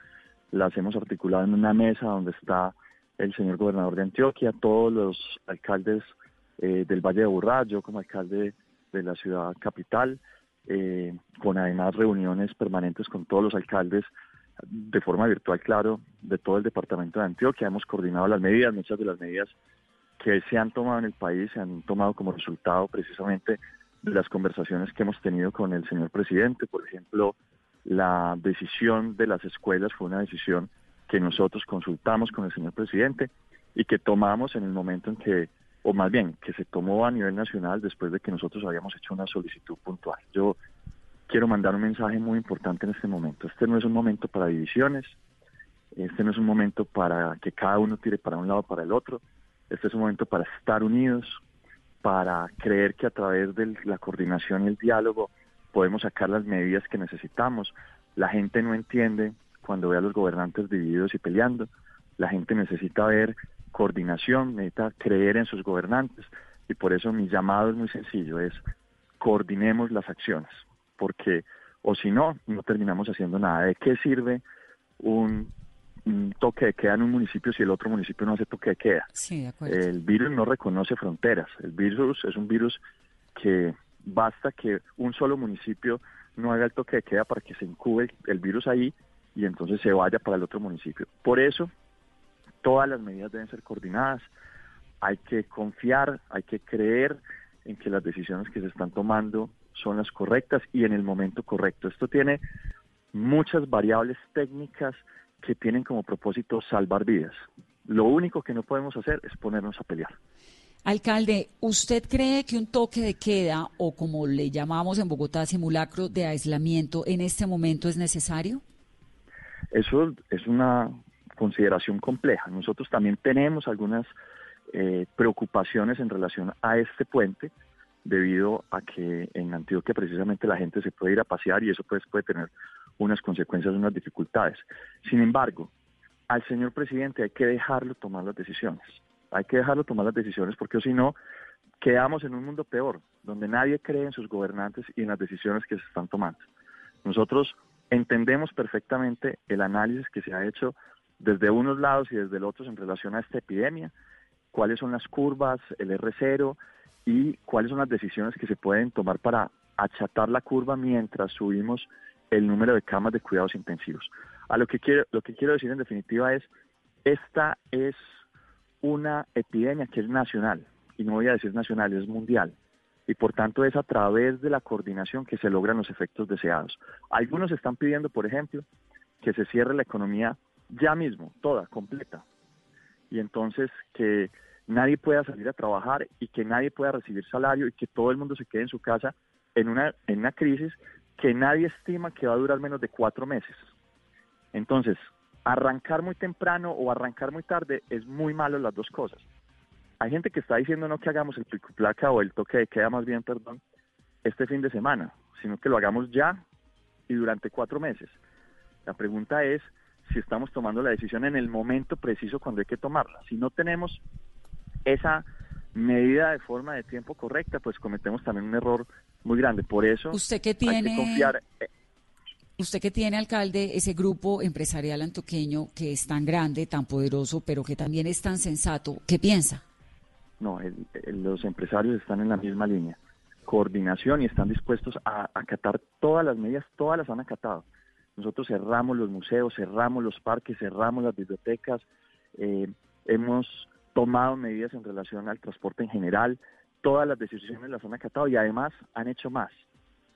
[SPEAKER 8] las hemos articulado en una mesa donde está el señor gobernador de Antioquia, todos los alcaldes eh, del Valle de Burrá, yo como alcalde de la ciudad capital, eh, con además reuniones permanentes con todos los alcaldes de forma virtual, claro, de todo el departamento de Antioquia. Hemos coordinado las medidas, muchas de las medidas que se han tomado en el país se han tomado como resultado precisamente de las conversaciones que hemos tenido con el señor presidente. Por ejemplo, la decisión de las escuelas fue una decisión que nosotros consultamos con el señor presidente y que tomamos en el momento en que o más bien que se tomó a nivel nacional después de que nosotros habíamos hecho una solicitud puntual. Yo quiero mandar un mensaje muy importante en este momento. Este no es un momento para divisiones, este no es un momento para que cada uno tire para un lado o para el otro, este es un momento para estar unidos, para creer que a través de la coordinación y el diálogo podemos sacar las medidas que necesitamos. La gente no entiende cuando ve a los gobernantes divididos y peleando, la gente necesita ver coordinación, necesita creer en sus gobernantes y por eso mi llamado es muy sencillo, es coordinemos las acciones, porque o si no, no terminamos haciendo nada. ¿De qué sirve un, toque de queda en un municipio si el otro municipio no hace toque de queda? el virus no reconoce fronteras, el virus es un virus que basta que un solo municipio no haga el toque de queda para que se incube el virus ahí y entonces se vaya para el otro municipio. Por eso todas las medidas deben ser coordinadas, hay que confiar, hay que creer en que las decisiones que se están tomando son las correctas y en el momento correcto. Esto tiene muchas variables técnicas que tienen como propósito salvar vidas. Lo único que no podemos hacer es ponernos a pelear.
[SPEAKER 2] Alcalde, ¿usted cree que un toque de queda o como le llamamos en Bogotá simulacro de aislamiento en este momento es necesario?
[SPEAKER 8] Eso es una consideración compleja. Nosotros también tenemos algunas eh, preocupaciones en relación a este puente, debido a que en Antioquia precisamente la gente se puede ir a pasear y eso pues puede tener unas consecuencias, unas dificultades. Sin embargo, al señor presidente hay que dejarlo tomar las decisiones. Hay que dejarlo tomar las decisiones porque si no, quedamos en un mundo peor, donde nadie cree en sus gobernantes y en las decisiones que se están tomando. Nosotros entendemos perfectamente el análisis que se ha hecho desde unos lados y desde el otro en relación a esta epidemia, cuáles son las curvas, el R0 y cuáles son las decisiones que se pueden tomar para achatar la curva mientras subimos el número de camas de cuidados intensivos. A lo que quiero, lo que quiero decir en definitiva es, esta es una epidemia que es nacional, y no voy a decir nacional, es mundial, y por tanto es a través de la coordinación que se logran los efectos deseados. Algunos están pidiendo, por ejemplo, que se cierre la economía ya mismo, toda, completa. Y entonces que nadie pueda salir a trabajar y que nadie pueda recibir salario y que todo el mundo se quede en su casa en una, en una crisis que nadie estima que va a durar menos de cuatro meses. Entonces, arrancar muy temprano o arrancar muy tarde es muy malo las dos cosas. Hay gente que está diciendo no que hagamos el pico placa o el toque de queda más bien, perdón, este fin de semana, sino que lo hagamos ya y durante cuatro meses. La pregunta es si estamos tomando la decisión en el momento preciso cuando hay que tomarla. Si no tenemos esa medida de forma de tiempo correcta, pues cometemos también un error muy grande. Por eso
[SPEAKER 2] ¿Usted que tiene...
[SPEAKER 8] hay que confiar. Eh,
[SPEAKER 2] Usted que tiene, alcalde, ese grupo empresarial antoqueño que es tan grande, tan poderoso, pero que también es tan sensato, ¿qué piensa?
[SPEAKER 8] No, los empresarios están en la misma línea, coordinación y están dispuestos a acatar todas las medidas, todas las han acatado. Nosotros cerramos los museos, cerramos los parques, cerramos las bibliotecas, eh, hemos tomado medidas en relación al transporte en general, todas las decisiones las han acatado y además han hecho más.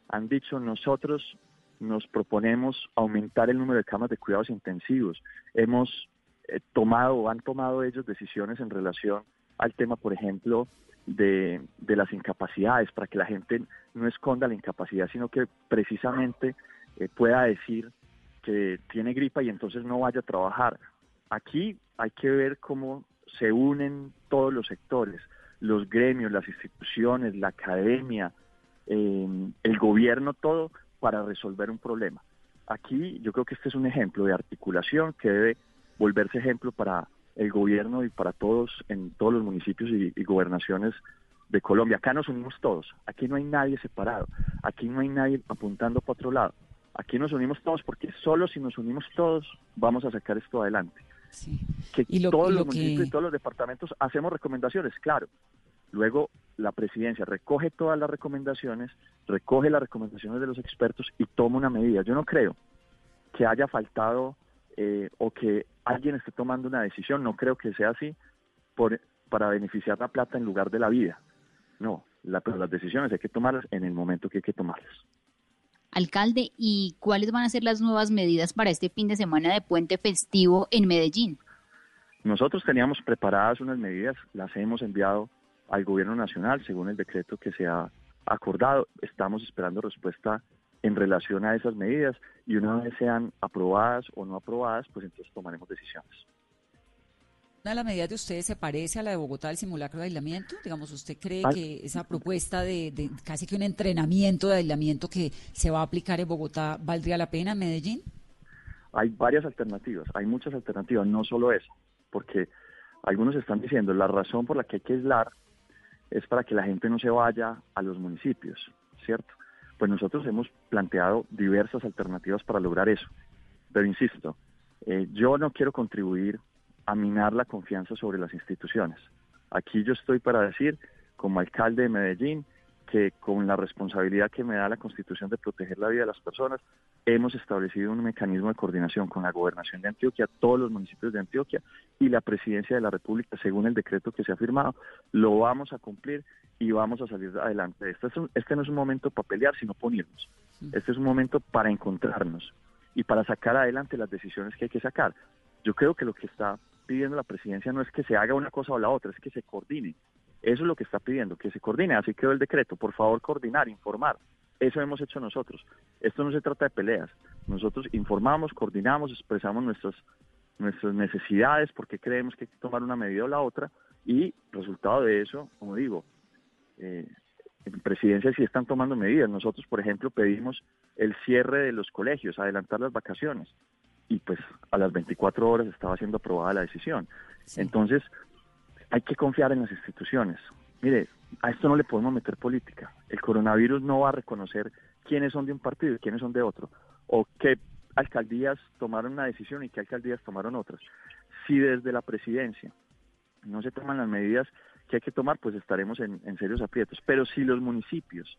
[SPEAKER 8] Han dicho nosotros nos proponemos aumentar el número de camas de cuidados intensivos. Hemos eh, tomado o han tomado ellos decisiones en relación al tema, por ejemplo, de, de, las incapacidades, para que la gente no esconda la incapacidad, sino que precisamente eh, pueda decir que tiene gripa y entonces no vaya a trabajar. Aquí hay que ver cómo se unen todos los sectores, los gremios, las instituciones, la academia, eh, el gobierno, todo para resolver un problema. Aquí yo creo que este es un ejemplo de articulación que debe volverse ejemplo para el gobierno y para todos en todos los municipios y, gobernaciones de Colombia. Acá nos unimos todos, aquí no hay nadie separado, aquí no hay nadie apuntando para otro lado. Aquí nos unimos todos porque solo si nos unimos todos vamos a sacar esto adelante. Que y todos los municipios y todos los departamentos hacemos recomendaciones, claro, Luego la presidencia recoge todas las recomendaciones, recoge las recomendaciones de los expertos y toma una medida. Yo no creo que haya faltado eh, o que alguien esté tomando una decisión, no creo que sea así por, para beneficiar la plata en lugar de la vida. No, pero las decisiones hay que tomarlas en el momento que hay que tomarlas.
[SPEAKER 5] Alcalde, ¿y cuáles van a ser las nuevas medidas para este fin de semana de puente festivo en Medellín?
[SPEAKER 8] Nosotros teníamos preparadas unas medidas, las hemos enviado al gobierno nacional según el decreto que se ha acordado. Estamos esperando respuesta en relación a esas medidas y una vez sean aprobadas o no aprobadas, pues entonces tomaremos decisiones.
[SPEAKER 2] ¿Una de las medidas de ustedes se parece a la de Bogotá del simulacro de aislamiento? Digamos, ¿usted cree que esa propuesta de, de, casi que un entrenamiento de aislamiento que se va a aplicar en Bogotá valdría la pena en Medellín?
[SPEAKER 8] Hay varias alternativas, hay muchas alternativas, no solo esa, porque algunos están diciendo la razón por la que hay que aislar es para que la gente no se vaya a los municipios, ¿cierto? Pues nosotros hemos planteado diversas alternativas para lograr eso. Pero insisto, eh, yo no quiero contribuir a minar la confianza sobre las instituciones. Aquí yo estoy para decir, como alcalde de Medellín, que con la responsabilidad que me da la Constitución de proteger la vida de las personas, hemos establecido un mecanismo de coordinación con la gobernación de Antioquia, todos los municipios de Antioquia y la presidencia de la República, según el decreto que se ha firmado. Lo vamos a cumplir y vamos a salir adelante. Este, es este no es un momento para pelear, sino ponernos. Este es un momento para encontrarnos y para sacar adelante las decisiones que hay que sacar. Yo creo que lo que está pidiendo la presidencia no es que se haga una cosa o la otra, es que se coordine. Eso es lo que está pidiendo, que se coordine. Así quedó el decreto. Por favor, coordinar, informar. Eso hemos hecho nosotros. Esto no se trata de peleas. Nosotros informamos, coordinamos, expresamos nuestras, nuestras necesidades porque creemos que hay que tomar una medida o la otra y resultado de eso, como digo, eh, en presidencia sí están tomando medidas. Nosotros, por ejemplo, pedimos el cierre de los colegios, adelantar las vacaciones y pues a las 24 horas estaba siendo aprobada la decisión. Entonces, hay que confiar en las instituciones. Mire, a esto no le podemos meter política. El coronavirus no va a reconocer quiénes son de un partido y quiénes son de otro, o qué alcaldías tomaron una decisión y qué alcaldías tomaron otras. Si desde la presidencia no se toman las medidas que hay que tomar, pues estaremos en, serios aprietos. Pero si los municipios,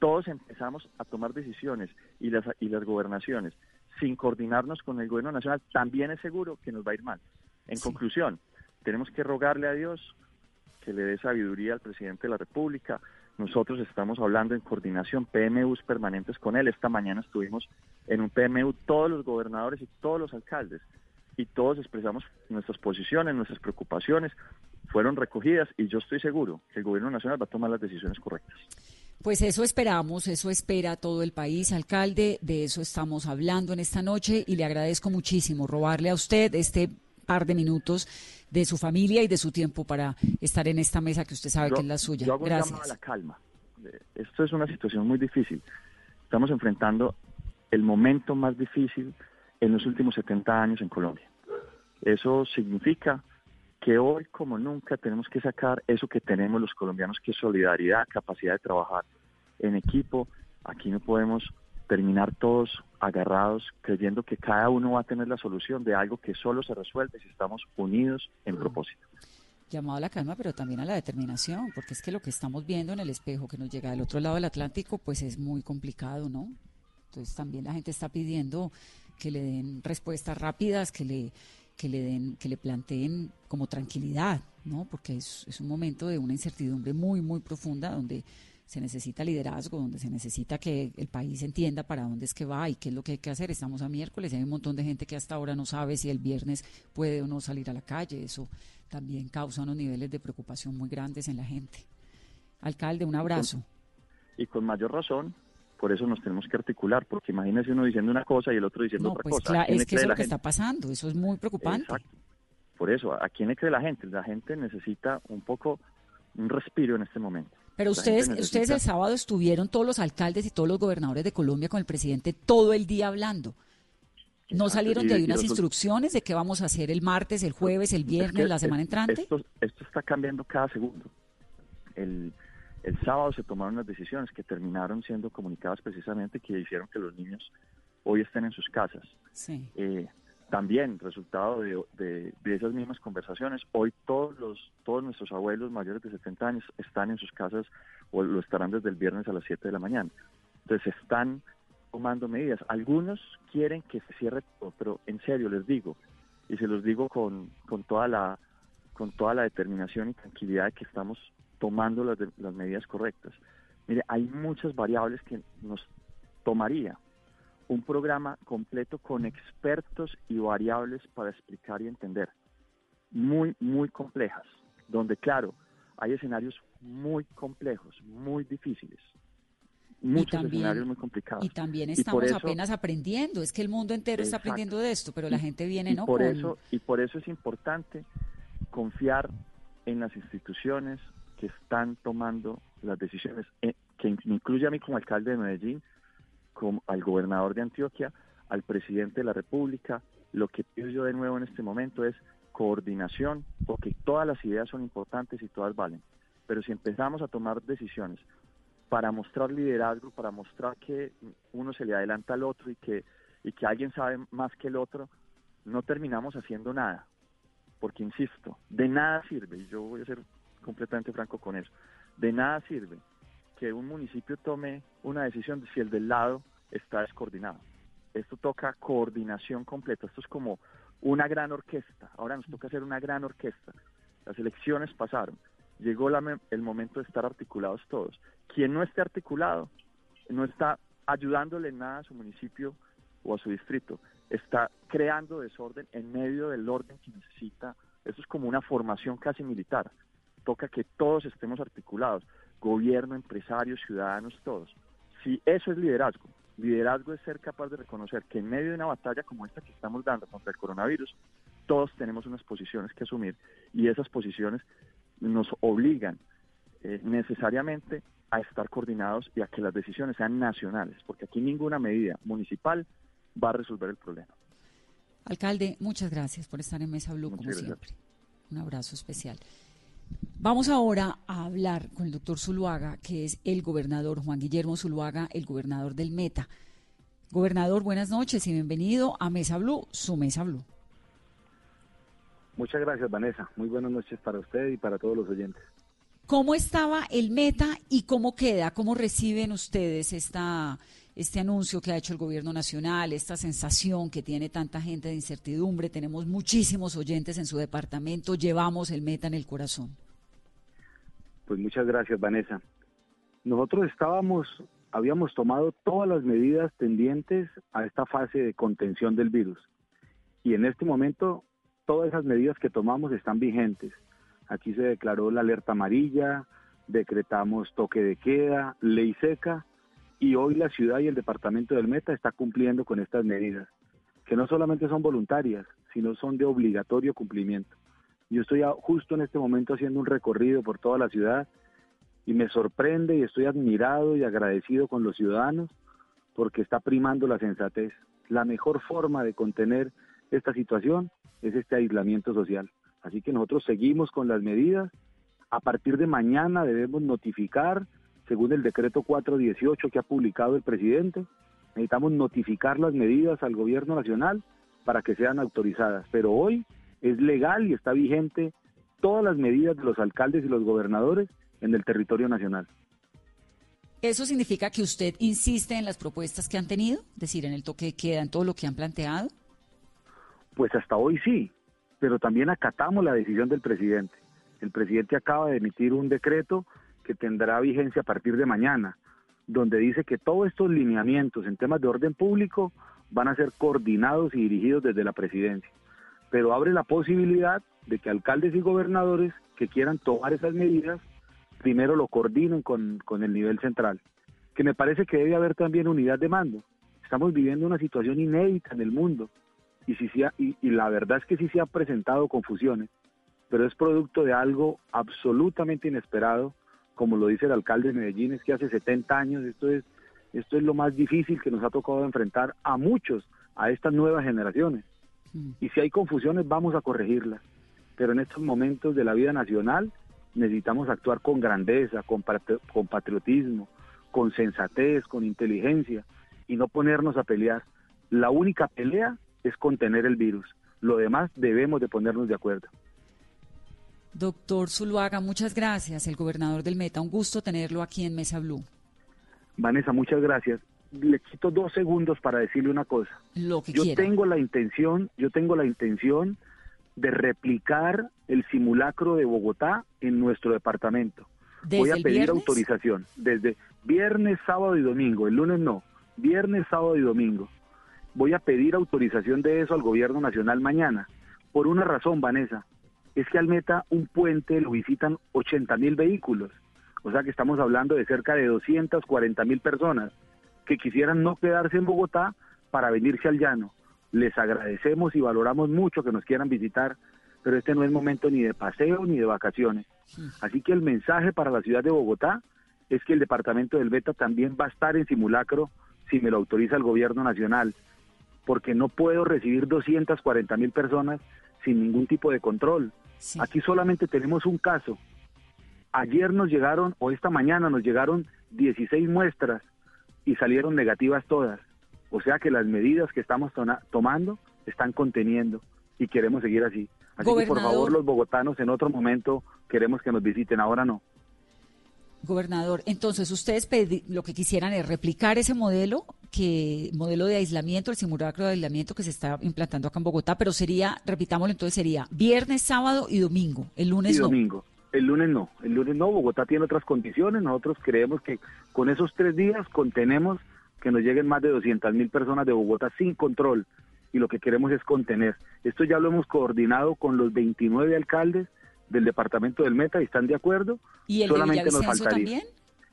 [SPEAKER 8] todos empezamos a tomar decisiones y las, y las gobernaciones sin coordinarnos con el gobierno nacional, también es seguro que nos va a ir mal. En conclusión, tenemos que rogarle a Dios que le dé sabiduría al presidente de la República. Nosotros estamos hablando en coordinación, PMUs permanentes con él. Esta mañana estuvimos en un PMU todos los gobernadores y todos los alcaldes y todos expresamos nuestras posiciones, nuestras preocupaciones, fueron recogidas y yo estoy seguro que el gobierno nacional va a tomar las decisiones correctas.
[SPEAKER 2] Pues eso esperamos, eso espera todo el país, alcalde, de eso estamos hablando en esta noche y le agradezco muchísimo robarle a usted este par de minutos de su familia y de su tiempo para estar en esta mesa que usted sabe que es la suya.
[SPEAKER 8] Yo hago
[SPEAKER 2] Gracias.
[SPEAKER 8] a la calma. Esto es una situación muy difícil. Estamos enfrentando el momento más difícil en los últimos 70 años en Colombia. Eso significa que hoy como nunca tenemos que sacar eso que tenemos los colombianos, que es solidaridad, capacidad de trabajar en equipo. Aquí no podemos terminar todos agarrados creyendo que cada uno va a tener la solución de algo que solo se resuelve si estamos unidos en propósito.
[SPEAKER 2] Llamado a la calma, pero también a la determinación, porque es que lo que estamos viendo en el espejo que nos llega del otro lado del Atlántico, pues es muy complicado, ¿no? Entonces también la gente está pidiendo que le den respuestas rápidas, que le, que le den, que le planteen como tranquilidad, ¿no? Porque es, un momento de una incertidumbre muy, muy profunda donde se necesita liderazgo, donde se necesita que el país entienda para dónde es que va y qué es lo que hay que hacer. Estamos a miércoles y hay un montón de gente que hasta ahora no sabe si el viernes puede o no salir a la calle. Eso también causa unos niveles de preocupación muy grandes en la gente. Alcalde, un abrazo.
[SPEAKER 8] Y con mayor razón, por eso nos tenemos que articular, porque imagínese uno diciendo una cosa y el otro diciendo otra
[SPEAKER 2] pues
[SPEAKER 8] cosa.
[SPEAKER 2] es que eso es lo que está pasando, eso es muy preocupante.
[SPEAKER 8] Exacto. Por eso, ¿a quién le cree la gente? La gente necesita un poco un respiro en este momento.
[SPEAKER 2] Pero ustedes, ustedes el sábado estuvieron todos los alcaldes y todos los gobernadores de Colombia con el presidente todo el día hablando. ¿No salieron de ahí unas instrucciones de qué vamos a hacer el martes, el jueves, el viernes, la semana entrante?
[SPEAKER 8] Esto, esto está cambiando cada segundo. El, el sábado se tomaron unas decisiones que terminaron siendo comunicadas precisamente que hicieron que los niños hoy estén en sus casas.
[SPEAKER 2] Sí.
[SPEAKER 8] Eh, también, resultado de, esas mismas conversaciones, hoy todos los todos nuestros abuelos mayores de 70 años están en sus casas o lo estarán desde el viernes a las 7 de la mañana. Entonces están tomando medidas. Algunos quieren que se cierre todo, pero en serio les digo, y se los digo con, con toda la con toda la determinación y tranquilidad de que estamos tomando las, las medidas correctas. Mire, hay muchas variables que nos tomaría un programa completo con expertos y variables para explicar y entender, muy, muy complejas, donde claro, hay escenarios muy complejos, muy difíciles, muchos escenarios muy complicados.
[SPEAKER 2] Y también estamos apenas aprendiendo, es que el mundo entero está aprendiendo de esto, pero la gente viene, ¿no?
[SPEAKER 8] Por eso, y por eso es importante confiar en las instituciones que están tomando las decisiones, eh, que incluye a mí como alcalde de Medellín, al gobernador de Antioquia, al presidente de la República. Lo que pido yo de nuevo en este momento es coordinación, porque todas las ideas son importantes y todas valen. Pero si empezamos a tomar decisiones para mostrar liderazgo, para mostrar que uno se le adelanta al otro y que, y que alguien sabe más que el otro, no terminamos haciendo nada. Porque, insisto, de nada sirve, y yo voy a ser completamente franco con eso, de nada sirve que un municipio tome una decisión si el del lado está descoordinado. Esto toca coordinación completa, esto es como una gran orquesta, ahora nos toca hacer una gran orquesta. Las elecciones pasaron, llegó el momento de estar articulados todos. Quien no esté articulado no está ayudándole en nada a su municipio o a su distrito, está creando desorden en medio del orden que necesita. Esto es como una formación casi militar. Toca que todos estemos articulados gobierno, empresarios, ciudadanos, todos. Si eso es liderazgo, liderazgo es ser capaz de reconocer que en medio de una batalla como esta que estamos dando contra el coronavirus, todos tenemos unas posiciones que asumir y esas posiciones nos obligan eh, necesariamente a estar coordinados y a que las decisiones sean nacionales, porque aquí ninguna medida municipal va a resolver el problema.
[SPEAKER 2] Alcalde, muchas gracias por estar en Mesa Blue como siempre. Un abrazo especial. Vamos ahora a hablar con el doctor Zuluaga, que es el gobernador Juan Guillermo Zuluaga, el gobernador del Meta. Gobernador, buenas noches y bienvenido a Mesa Blue, su Mesa Blue.
[SPEAKER 9] Muchas gracias, Vanessa. Muy buenas noches para usted y para todos los oyentes.
[SPEAKER 2] ¿Cómo estaba el Meta y cómo queda? ¿Cómo reciben ustedes esta, este anuncio que ha hecho el gobierno nacional, esta sensación que tiene tanta gente de incertidumbre? Tenemos muchísimos oyentes en su departamento, llevamos el Meta en el corazón.
[SPEAKER 9] Pues muchas gracias, Vanessa. Nosotros estábamos, habíamos tomado todas las medidas tendientes a esta fase de contención del virus. Y en este momento, todas esas medidas que tomamos están vigentes. Aquí se declaró la alerta amarilla, decretamos toque de queda, ley seca, y hoy la ciudad y el departamento del Meta está cumpliendo con estas medidas, que no solamente son voluntarias, sino son de obligatorio cumplimiento. Yo estoy justo en este momento haciendo un recorrido por toda la ciudad y me sorprende y estoy admirado y agradecido con los ciudadanos porque está primando la sensatez. La mejor forma de contener esta situación es este aislamiento social. Así que nosotros seguimos con las medidas. A partir de mañana debemos notificar, según el decreto 418 que ha publicado el presidente, necesitamos notificar las medidas al gobierno nacional para que sean autorizadas. Pero hoy es legal y está vigente todas las medidas de los alcaldes y los gobernadores en el territorio nacional.
[SPEAKER 2] ¿Eso significa que usted insiste en las propuestas que han tenido? Es decir, en el toque de queda, en todo lo que han planteado.
[SPEAKER 9] Pues hasta hoy sí, pero también acatamos la decisión del presidente. El presidente acaba de emitir un decreto que tendrá vigencia a partir de mañana, donde dice que todos estos lineamientos en temas de orden público van a ser coordinados y dirigidos desde la presidencia. Pero abre la posibilidad de que alcaldes y gobernadores que quieran tomar esas medidas primero lo coordinen con, el nivel central, que me parece que debe haber también unidad de mando. Estamos viviendo una situación inédita en el mundo y, si, y, y la verdad es que sí se han presentado confusiones, pero es producto de algo absolutamente inesperado, como lo dice el alcalde de Medellín, es que hace 70 años esto es, esto es lo más difícil que nos ha tocado enfrentar a muchos, a estas nuevas generaciones. Mm. Y si hay confusiones, vamos a corregirlas. Pero en estos momentos de la vida nacional, necesitamos actuar con grandeza, con, con patriotismo, con sensatez, con inteligencia y no ponernos a pelear. La única pelea es contener el virus. Lo demás debemos de ponernos de acuerdo.
[SPEAKER 2] Doctor Zuluaga, muchas gracias, el gobernador del Meta. Un gusto tenerlo aquí en Mesa Blue.
[SPEAKER 9] Vanessa, muchas gracias. Le quito dos segundos para decirle una cosa.
[SPEAKER 2] Lo que
[SPEAKER 9] yo tengo la intención, yo tengo la intención de replicar el simulacro de Bogotá en nuestro departamento. Voy a pedir autorización desde viernes, sábado y domingo, el lunes no, viernes, sábado y domingo. Voy a pedir autorización de eso al gobierno nacional mañana, por una razón, Vanessa, es que al Meta un puente lo visitan 80 mil vehículos, o sea que estamos hablando de cerca de 240 mil personas que quisieran no quedarse en Bogotá para venirse al llano les agradecemos y valoramos mucho que nos quieran visitar, pero este no es momento ni de paseo ni de vacaciones. Así que el mensaje para la ciudad de Bogotá es que el departamento del Beta también va a estar en simulacro si me lo autoriza el gobierno nacional, porque no puedo recibir 240 mil personas sin ningún tipo de control. Aquí solamente tenemos un caso. Ayer nos llegaron, o esta mañana nos llegaron 16 muestras y salieron negativas todas. O sea que las medidas que estamos tomando están conteniendo y queremos seguir así. Así que por favor los bogotanos en otro momento queremos que nos visiten, ahora no.
[SPEAKER 2] Gobernador, entonces ustedes lo que quisieran es replicar ese modelo, que modelo de aislamiento, el simulacro de aislamiento que se está implantando acá en Bogotá, pero sería, repitámoslo entonces, sería viernes, sábado y domingo, el lunes
[SPEAKER 9] y domingo. El lunes no, el lunes no, Bogotá tiene otras condiciones, nosotros creemos que con esos tres días contenemos que nos lleguen más de 200 mil personas de Bogotá sin control y lo que queremos es contener. Esto ya lo hemos coordinado con los 29 alcaldes del departamento del Meta y están de acuerdo.
[SPEAKER 2] ¿Y el Solamente nos faltaría. también?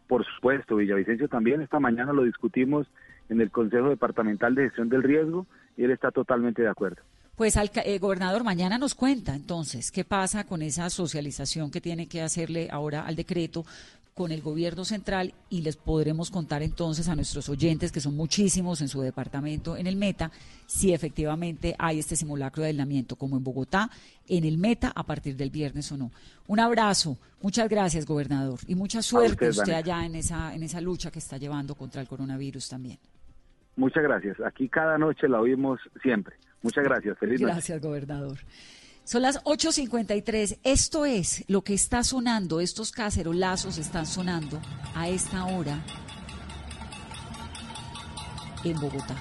[SPEAKER 9] Por supuesto, Villavicencio también. Esta mañana lo discutimos en el Consejo Departamental de Gestión del Riesgo y él está totalmente de acuerdo.
[SPEAKER 2] Pues, al, eh, gobernador, mañana nos cuenta entonces qué pasa con esa socialización que tiene que hacerle ahora al decreto con el gobierno central y les podremos contar entonces a nuestros oyentes, que son muchísimos en su departamento, en el Meta, si efectivamente hay este simulacro de aislamiento, como en Bogotá, en el Meta, a partir del viernes o no. Un abrazo, muchas gracias, gobernador, y mucha suerte usted, allá en esa, en esa lucha que está llevando contra el coronavirus también.
[SPEAKER 9] Muchas gracias. Aquí cada noche la oímos siempre. Muchas gracias. Feliz
[SPEAKER 2] Gracias, gobernador. Son las 8.53. Esto es lo que está sonando. Estos cacerolazos están sonando a esta hora en Bogotá.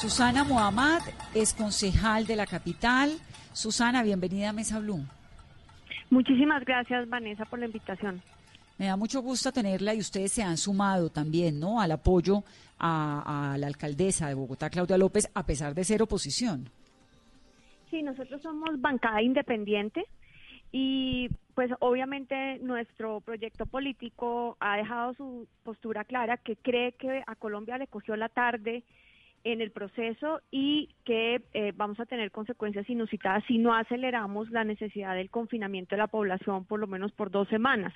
[SPEAKER 2] Susana Mohamed es concejal de la capital. Susana, bienvenida a Mesa Blue.
[SPEAKER 10] Muchísimas gracias, Vanessa, por la invitación.
[SPEAKER 2] Me da mucho gusto tenerla y ustedes se han sumado también, ¿no? Al apoyo a, la alcaldesa de Bogotá, Claudia López, a pesar de ser oposición.
[SPEAKER 10] Sí, nosotros somos bancada independiente y pues obviamente nuestro proyecto político ha dejado su postura clara que cree que a Colombia le cogió la tarde en el proceso y que eh, vamos a tener consecuencias inusitadas si no aceleramos la necesidad del confinamiento de la población por lo menos por dos semanas.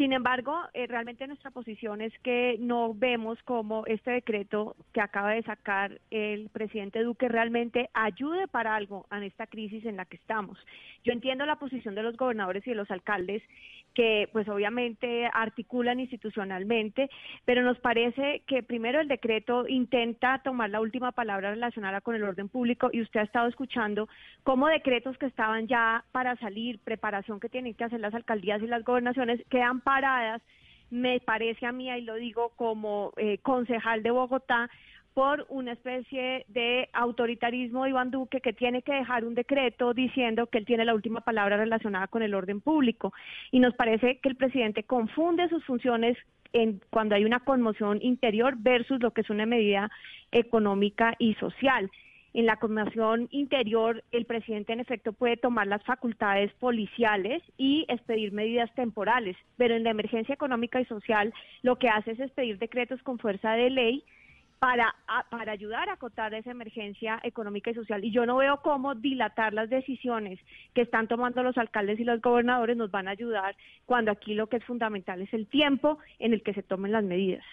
[SPEAKER 10] Sin embargo, eh, realmente nuestra posición es que no vemos como este decreto que acaba de sacar el presidente Duque realmente ayude para algo en esta crisis en la que estamos. Yo entiendo la posición de los gobernadores y de los alcaldes que pues obviamente articulan institucionalmente, pero nos parece que primero el decreto intenta tomar la última palabra relacionada con el orden público y usted ha estado escuchando cómo decretos que estaban ya para salir, preparación que tienen que hacer las alcaldías y las gobernaciones, quedan paradas me parece a mí, y lo digo como eh, concejal de Bogotá, por una especie de autoritarismo de Iván Duque que tiene que dejar un decreto diciendo que él tiene la última palabra relacionada con el orden público. Y nos parece que el presidente confunde sus funciones en, cuando hay una conmoción interior versus lo que es una medida económica y social. En la conmoción interior, el presidente en efecto puede tomar las facultades policiales y expedir medidas temporales, pero en la emergencia económica y social lo que hace es expedir decretos con fuerza de ley para, para ayudar a acotar esa emergencia económica y social. Y yo no veo cómo dilatar las decisiones que están tomando los alcaldes y los gobernadores nos van a ayudar cuando aquí lo que es fundamental es el tiempo en el que se tomen las medidas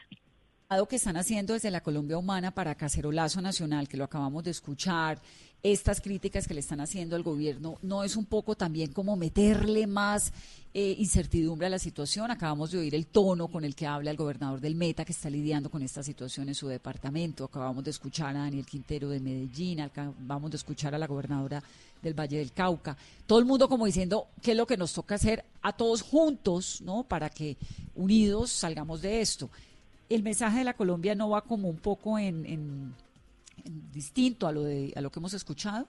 [SPEAKER 2] que están haciendo desde la Colombia Humana para Cacerolazo Nacional, que lo acabamos de escuchar, estas críticas que le están haciendo al gobierno, ¿no es un poco también como meterle más eh, incertidumbre a la situación? Acabamos de oír el tono con el que habla el gobernador del Meta, que está lidiando con esta situación en su departamento. Acabamos de escuchar a Daniel Quintero de Medellín, acabamos de escuchar a la gobernadora del Valle del Cauca. Todo el mundo como diciendo qué es lo que nos toca hacer a todos juntos, ¿no? Para que unidos salgamos de esto el mensaje de la Colombia no va como un poco en, distinto a lo de a lo que hemos escuchado.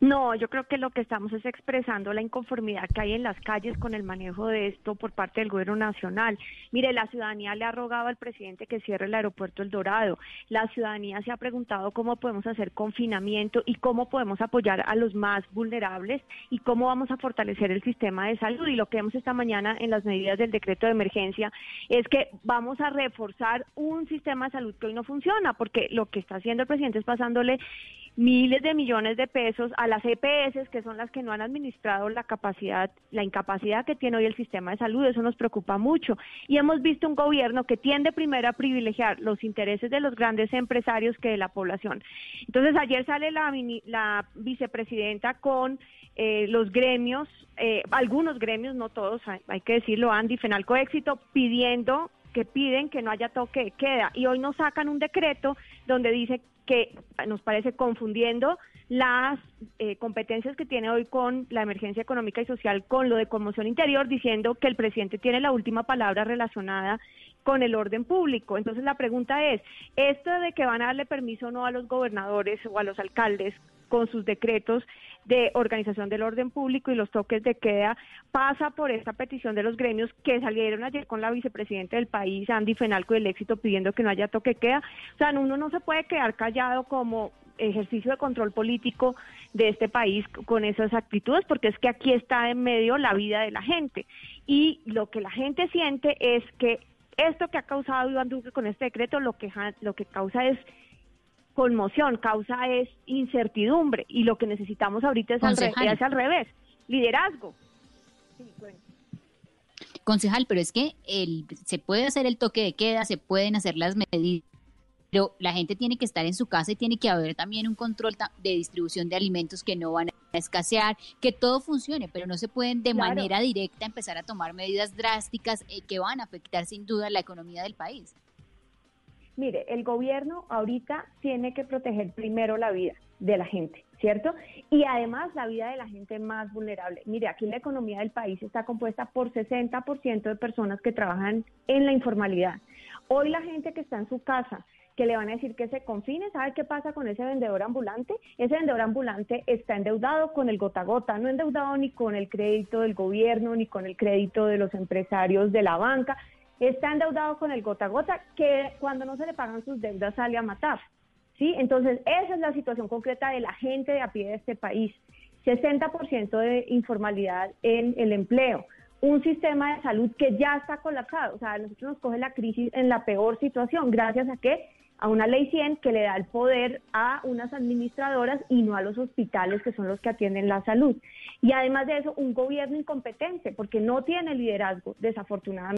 [SPEAKER 10] No, yo creo que lo que estamos es expresando la inconformidad que hay en las calles con el manejo de esto por parte del gobierno nacional. Mire, la ciudadanía le ha rogado al presidente que cierre el aeropuerto El Dorado. La ciudadanía se ha preguntado cómo podemos hacer confinamiento y cómo podemos apoyar a los más vulnerables y cómo vamos a fortalecer el sistema de salud. Y lo que vemos esta mañana en las medidas del decreto de emergencia es que vamos a reforzar un sistema de salud que hoy no funciona, porque lo que está haciendo el presidente es pasándole miles de millones de pesos a las EPS, que son las que no han administrado la capacidad, la incapacidad que tiene hoy el sistema de salud. Eso nos preocupa mucho. Y hemos visto un gobierno que tiende primero a privilegiar los intereses de los grandes empresarios que de la población. Entonces, ayer sale la, la vicepresidenta con eh, los gremios, eh, algunos gremios, no todos, hay, que decirlo, Andy, Fenalco Éxito, pidiendo que piden que no haya toque de queda. Y hoy nos sacan un decreto donde dice que nos parece confundiendo las eh, competencias que tiene hoy con la emergencia económica y social con lo de conmoción interior, diciendo que el presidente tiene la última palabra relacionada con el orden público. Entonces la pregunta es, ¿esto de que van a darle permiso o no a los gobernadores o a los alcaldes con sus decretos de organización del orden público y los toques de queda pasa por esta petición de los gremios que salieron ayer con la vicepresidenta del país, Andy Fenalco del Éxito, pidiendo que no haya toque queda. O sea, uno no se puede quedar callado como ejercicio de control político de este país con esas actitudes, porque es que aquí está en medio la vida de la gente. Y lo que la gente siente es que esto que ha causado Iván Duque con este decreto, lo que, lo que causa es conmoción, causa es incertidumbre y lo que necesitamos ahorita es, al, al, revés, liderazgo.
[SPEAKER 5] Concejal, pero es que el, se puede hacer el toque de queda, se pueden hacer las medidas, pero la gente tiene que estar en su casa y tiene que haber también un control de distribución de alimentos que no van a escasear, que todo funcione, pero no se pueden de manera directa empezar a tomar medidas drásticas eh, que van a afectar sin duda la economía del país.
[SPEAKER 10] Mire, el gobierno ahorita tiene que proteger primero la vida de la gente, ¿cierto? Y además la vida de la gente más vulnerable. Mire, aquí la economía del país está compuesta por 60% de personas que trabajan en la informalidad. Hoy la gente que está en su casa, que le van a decir que se confine, ¿sabe qué pasa con ese vendedor ambulante? Ese vendedor ambulante está endeudado con el gota a gota, no endeudado ni con el crédito del gobierno, ni con el crédito de los empresarios de la banca, está endeudado con el gota a gota, que cuando no se le pagan sus deudas sale a matar. ¿sí? Entonces, esa es la situación concreta de la gente de a pie de este país. 60% de informalidad en el empleo, un sistema de salud que ya está colapsado, o sea, nosotros nos coge la crisis en la peor situación, gracias a que a una ley 100 que le da el poder a unas administradoras y no a los hospitales que son los que atienden la salud. Y además de eso, un gobierno incompetente porque no tiene liderazgo, desafortunadamente.